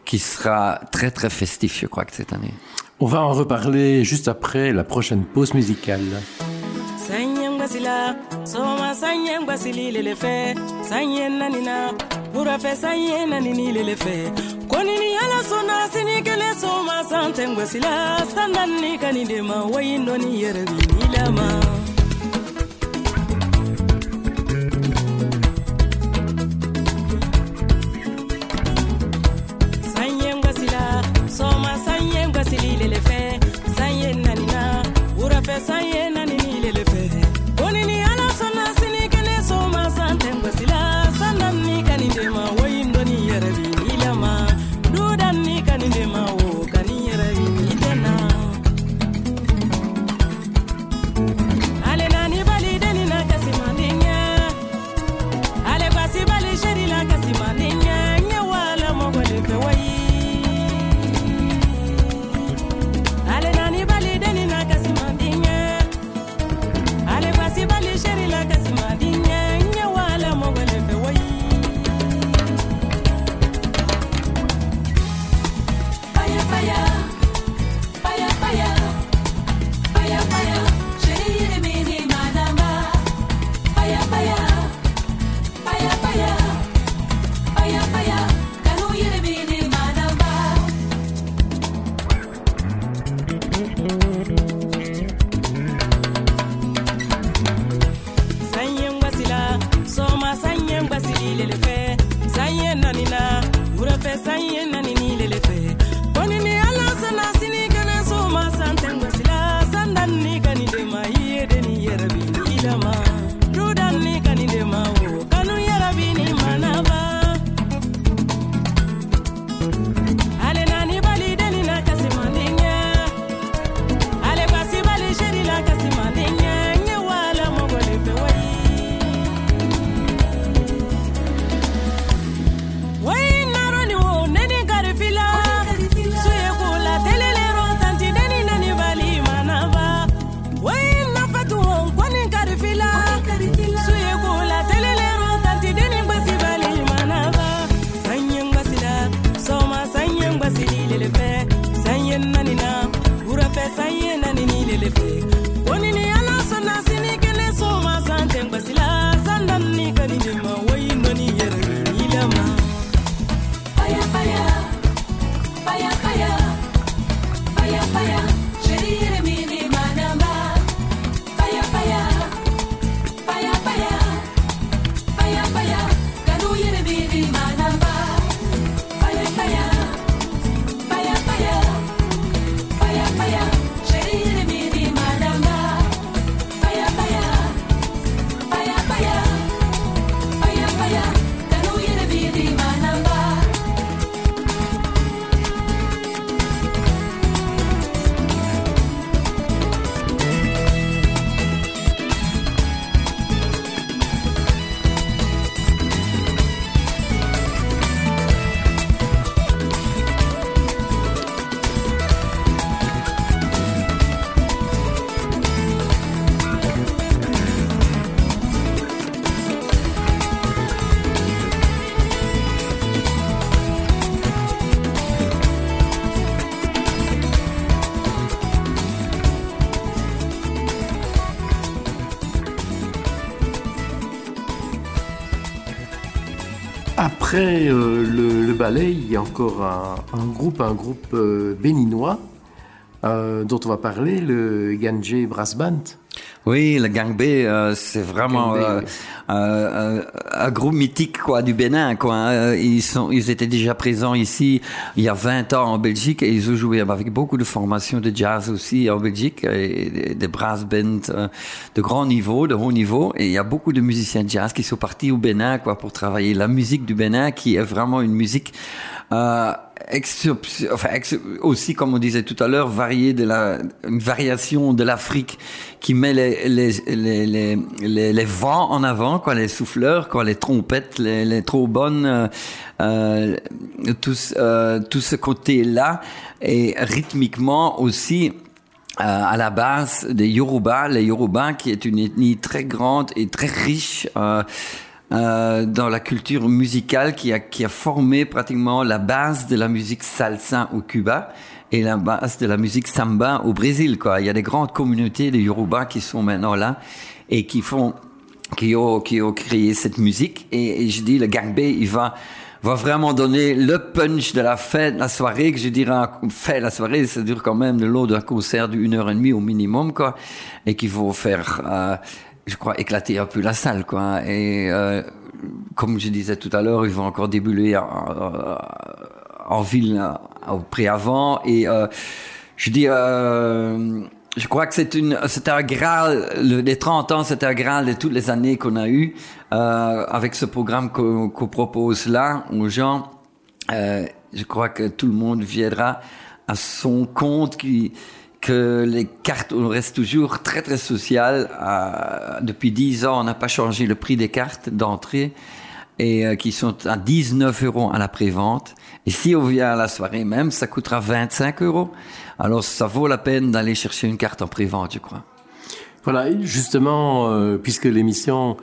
qui sera très très festif, je crois que cette année. On va en reparler juste après la prochaine pause musicale. konini ala sɔnna sini kelen soma san tɛ gwasila de ma wayi dɔni yɛrɛ bi sɔma san ye gwasililele fɛ san ye nanina wurafɛ san ye après euh, le, le ballet, il y a encore un, un groupe, un groupe euh, béninois euh, dont on va parler, le Ganje Brass Band. Oui, le Gang B, c'est vraiment Gang B, oui. Un groupe mythique quoi du Bénin. Quoi. hein. Ils sont, ils étaient déjà présents ici il y a 20 ans en Belgique et ils ont joué avec beaucoup de formations de jazz aussi en Belgique et des, des brass bands euh, de grand niveau, de haut niveau. Et il y a beaucoup de musiciens de jazz qui sont partis au Bénin quoi pour travailler la musique du Bénin qui est vraiment une musique euh, aussi, comme on disait tout à l'heure, variée de la, une variation de l'Afrique qui met les, les, les, les, vents en avant, quoi, les souffleurs, quoi, les trompettes, les, les trombones, euh, euh, tout, euh, tout ce côté-là, et rythmiquement aussi, euh, à la base des Yoruba, les Yoruba qui est une ethnie très grande et très riche euh, euh, dans la culture musicale qui a, qui a formé pratiquement la base de la musique salsa au Cuba et la base de la musique samba au Brésil. Quoi. Il y a des grandes communautés de Yoruba qui sont maintenant là et qui font qui ont, qui ont créé cette musique. Et, je dis, le B, il va, va vraiment donner le punch de la fête, la soirée, que je dirais, fait, la soirée, ça dure quand même de l'eau d'un concert d'une heure et demie au minimum, quoi. Et qu'il faut faire, euh, je crois, éclater un peu la salle, quoi. Et, euh, comme je disais tout à l'heure, ils vont encore débuler en, en ville euh, au pré-avant. Et, euh, je dis, euh, je crois que c'est une, c'est un graal, le, les 30 ans, c'est un graal de toutes les années qu'on a eu, euh, avec ce programme qu'on, qu'on propose là aux gens. Euh, je crois que tout le monde viendra à son compte qui, que les cartes, on reste toujours très très social. Euh, depuis 10 ans, on n'a pas changé le prix des cartes d'entrée et euh, qui sont à 19 euros à la prévente. Et si on vient à la soirée même, ça coûtera 25 euros. Alors ça vaut la peine d'aller chercher une carte en prévente, je crois. Voilà, justement, euh, puisque l'émission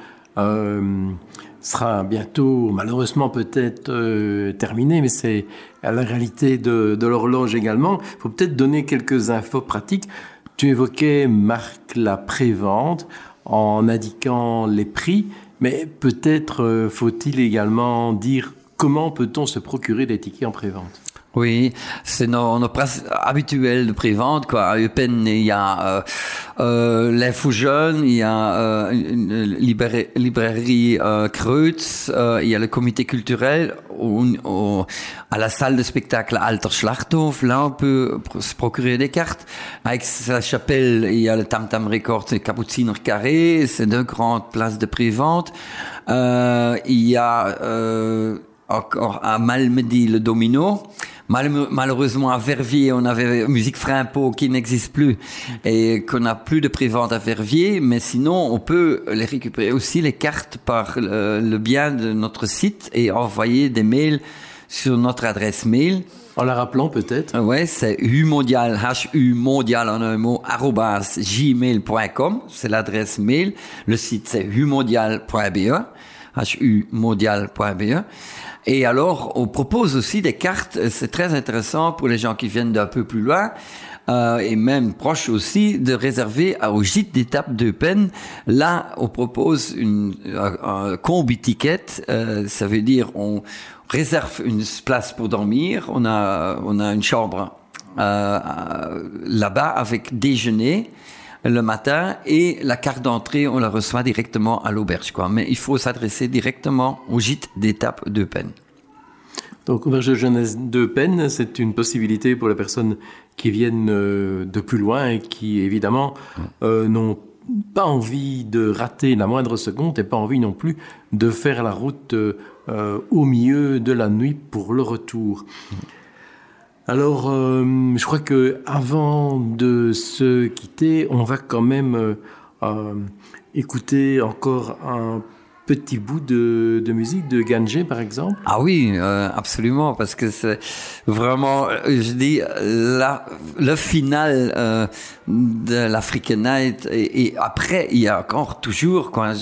sera bientôt, malheureusement peut-être euh, terminée, mais c'est la réalité de, de l'horloge également, il faut peut-être donner quelques infos pratiques. Tu évoquais, Marc, la prévente en indiquant les prix, mais peut-être euh, faut-il également dire comment peut-on se procurer des tickets en prévente? Oui, c'est nos, nos habituelles de prévente. Quoi. À Eupen, il y a euh, euh, l'info jeune, il y a euh, une librairie, librairie euh, Kreutz, euh, il y a le comité culturel, au- au- à la salle de spectacle Alter Schlachthof. Là, on peut se procurer des cartes. Avec sa chapelle, il y a le Tam Tam Records et Cappucciner Carré. C'est deux grandes places de prévente. Euh, il y a encore à Malmedy le Domino. Mal- malheureusement, à Verviers, on avait Musique Frimpo qui n'existe plus et qu'on n'a plus de prévente à Verviers. Mais sinon, on peut les récupérer aussi, les cartes, par le, le bien de notre site et envoyer des mails sur notre adresse mail. En la rappelant peut-être Ouais, c'est humondial, H-U mondial en un mot, arrobas gmail.com. C'est l'adresse mail. Le site, c'est humondial.be, H-U mondial.be. Et alors, on propose aussi des cartes. C'est très intéressant pour les gens qui viennent d'un peu plus loin. euh, et même proche aussi, de réserver au gîte d'étape de peine. Là, on propose une, un, un combi ticket. euh, ça veut dire on réserve une place pour dormir. On a, on a une chambre euh, euh, là-bas avec déjeuner le matin et la carte d'entrée, on la reçoit directement à l'auberge. Quoi. Mais il faut s'adresser directement au gîte d'étape de peine. Donc, auberge de jeunesse de peine, c'est une possibilité pour les personnes qui viennent euh, de plus loin et qui, évidemment, euh, n'ont pas envie de rater la moindre seconde et pas envie non plus de faire la route euh, au milieu de la nuit pour le retour. Alors, euh, je crois que avant de se quitter, on va quand même euh, euh, écouter encore un petit bout de, de musique de Ganjé, par exemple. Ah oui, euh, absolument, parce que c'est vraiment, euh, je dis, la, le final euh, de l'African Night, et, et après, il y a encore toujours quoi,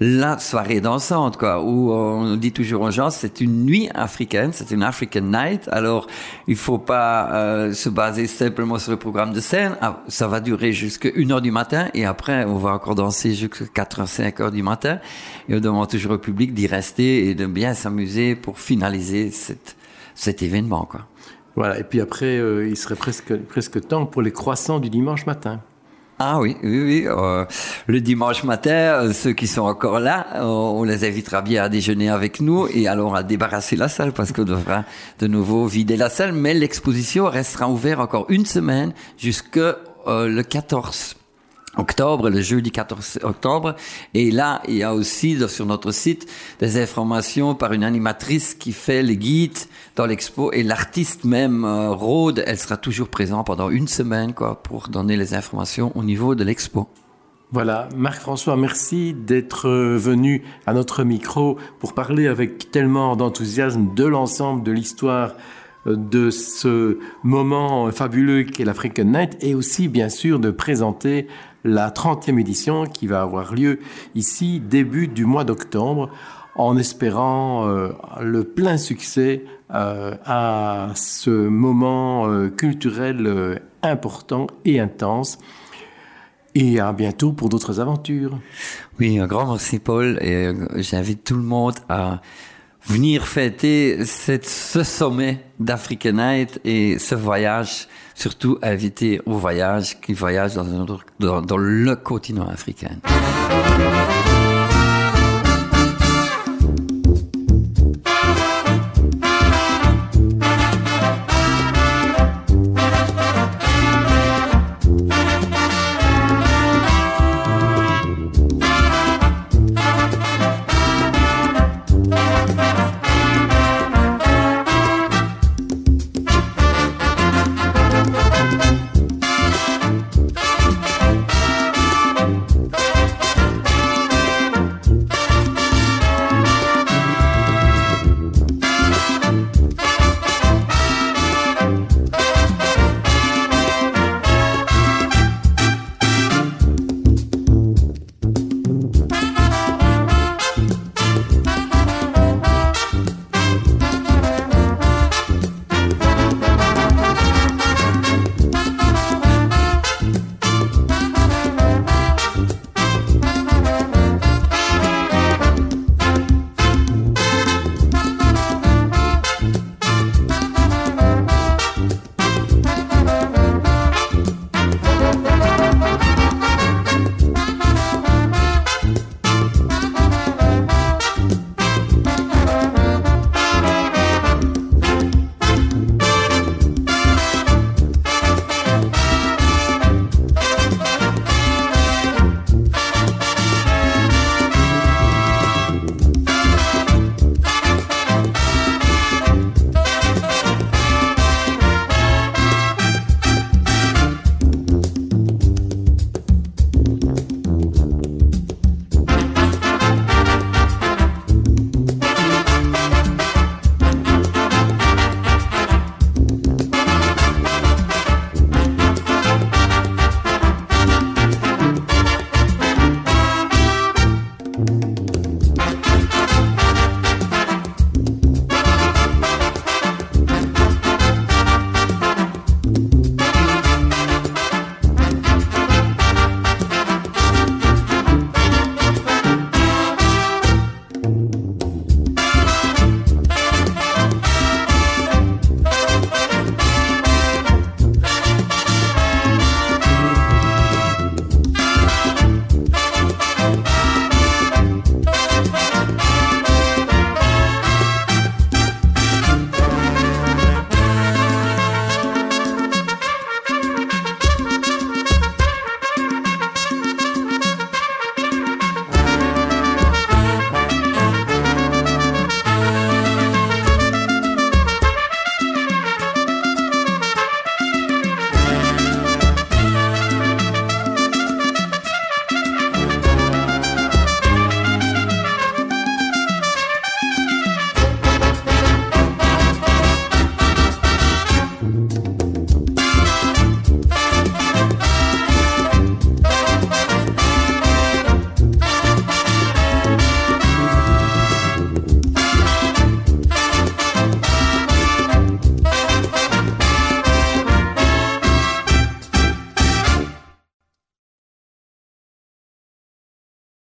la soirée dansante, quoi, où on dit toujours aux gens, c'est une nuit africaine, c'est une African Night, alors il faut pas euh, se baser simplement sur le programme de scène, Ah, ça va durer jusqu'à 1 heure du matin, et après, on va encore danser jusqu'à 4 5 heures du matin, et demande toujours au public d'y rester et de bien s'amuser pour finaliser cette, cet événement. Quoi. Voilà, et puis après, euh, il serait presque, presque temps pour les croissants du dimanche matin. Ah oui, oui, oui. Euh, le dimanche matin, euh, ceux qui sont encore là, on les invitera bien à déjeuner avec nous et alors à débarrasser la salle parce qu'on devra de nouveau vider la salle. Mais l'exposition restera ouverte encore une semaine jusque le 14 octobre, le jeudi 14 octobre. Et là, il y a aussi sur notre site des informations par une animatrice qui fait les guides dans l'expo et l'artiste même, euh, Rhodes, elle sera toujours présente pendant une semaine quoi, pour donner les informations au niveau de l'expo. Voilà, Marc-François, merci d'être euh, venu à notre micro pour parler avec tellement d'enthousiasme de l'ensemble de l'histoire de ce moment fabuleux qu'est l'African Night et aussi bien sûr de présenter la 30e édition qui va avoir lieu ici début du mois d'octobre en espérant euh, le plein succès euh, à ce moment euh, culturel important et intense. Et à bientôt pour d'autres aventures. Oui, un grand merci Paul et j'invite tout le monde à venir fêter ce sommet d'African Night et ce voyage, surtout inviter au voyage qui voyage dans le continent africain.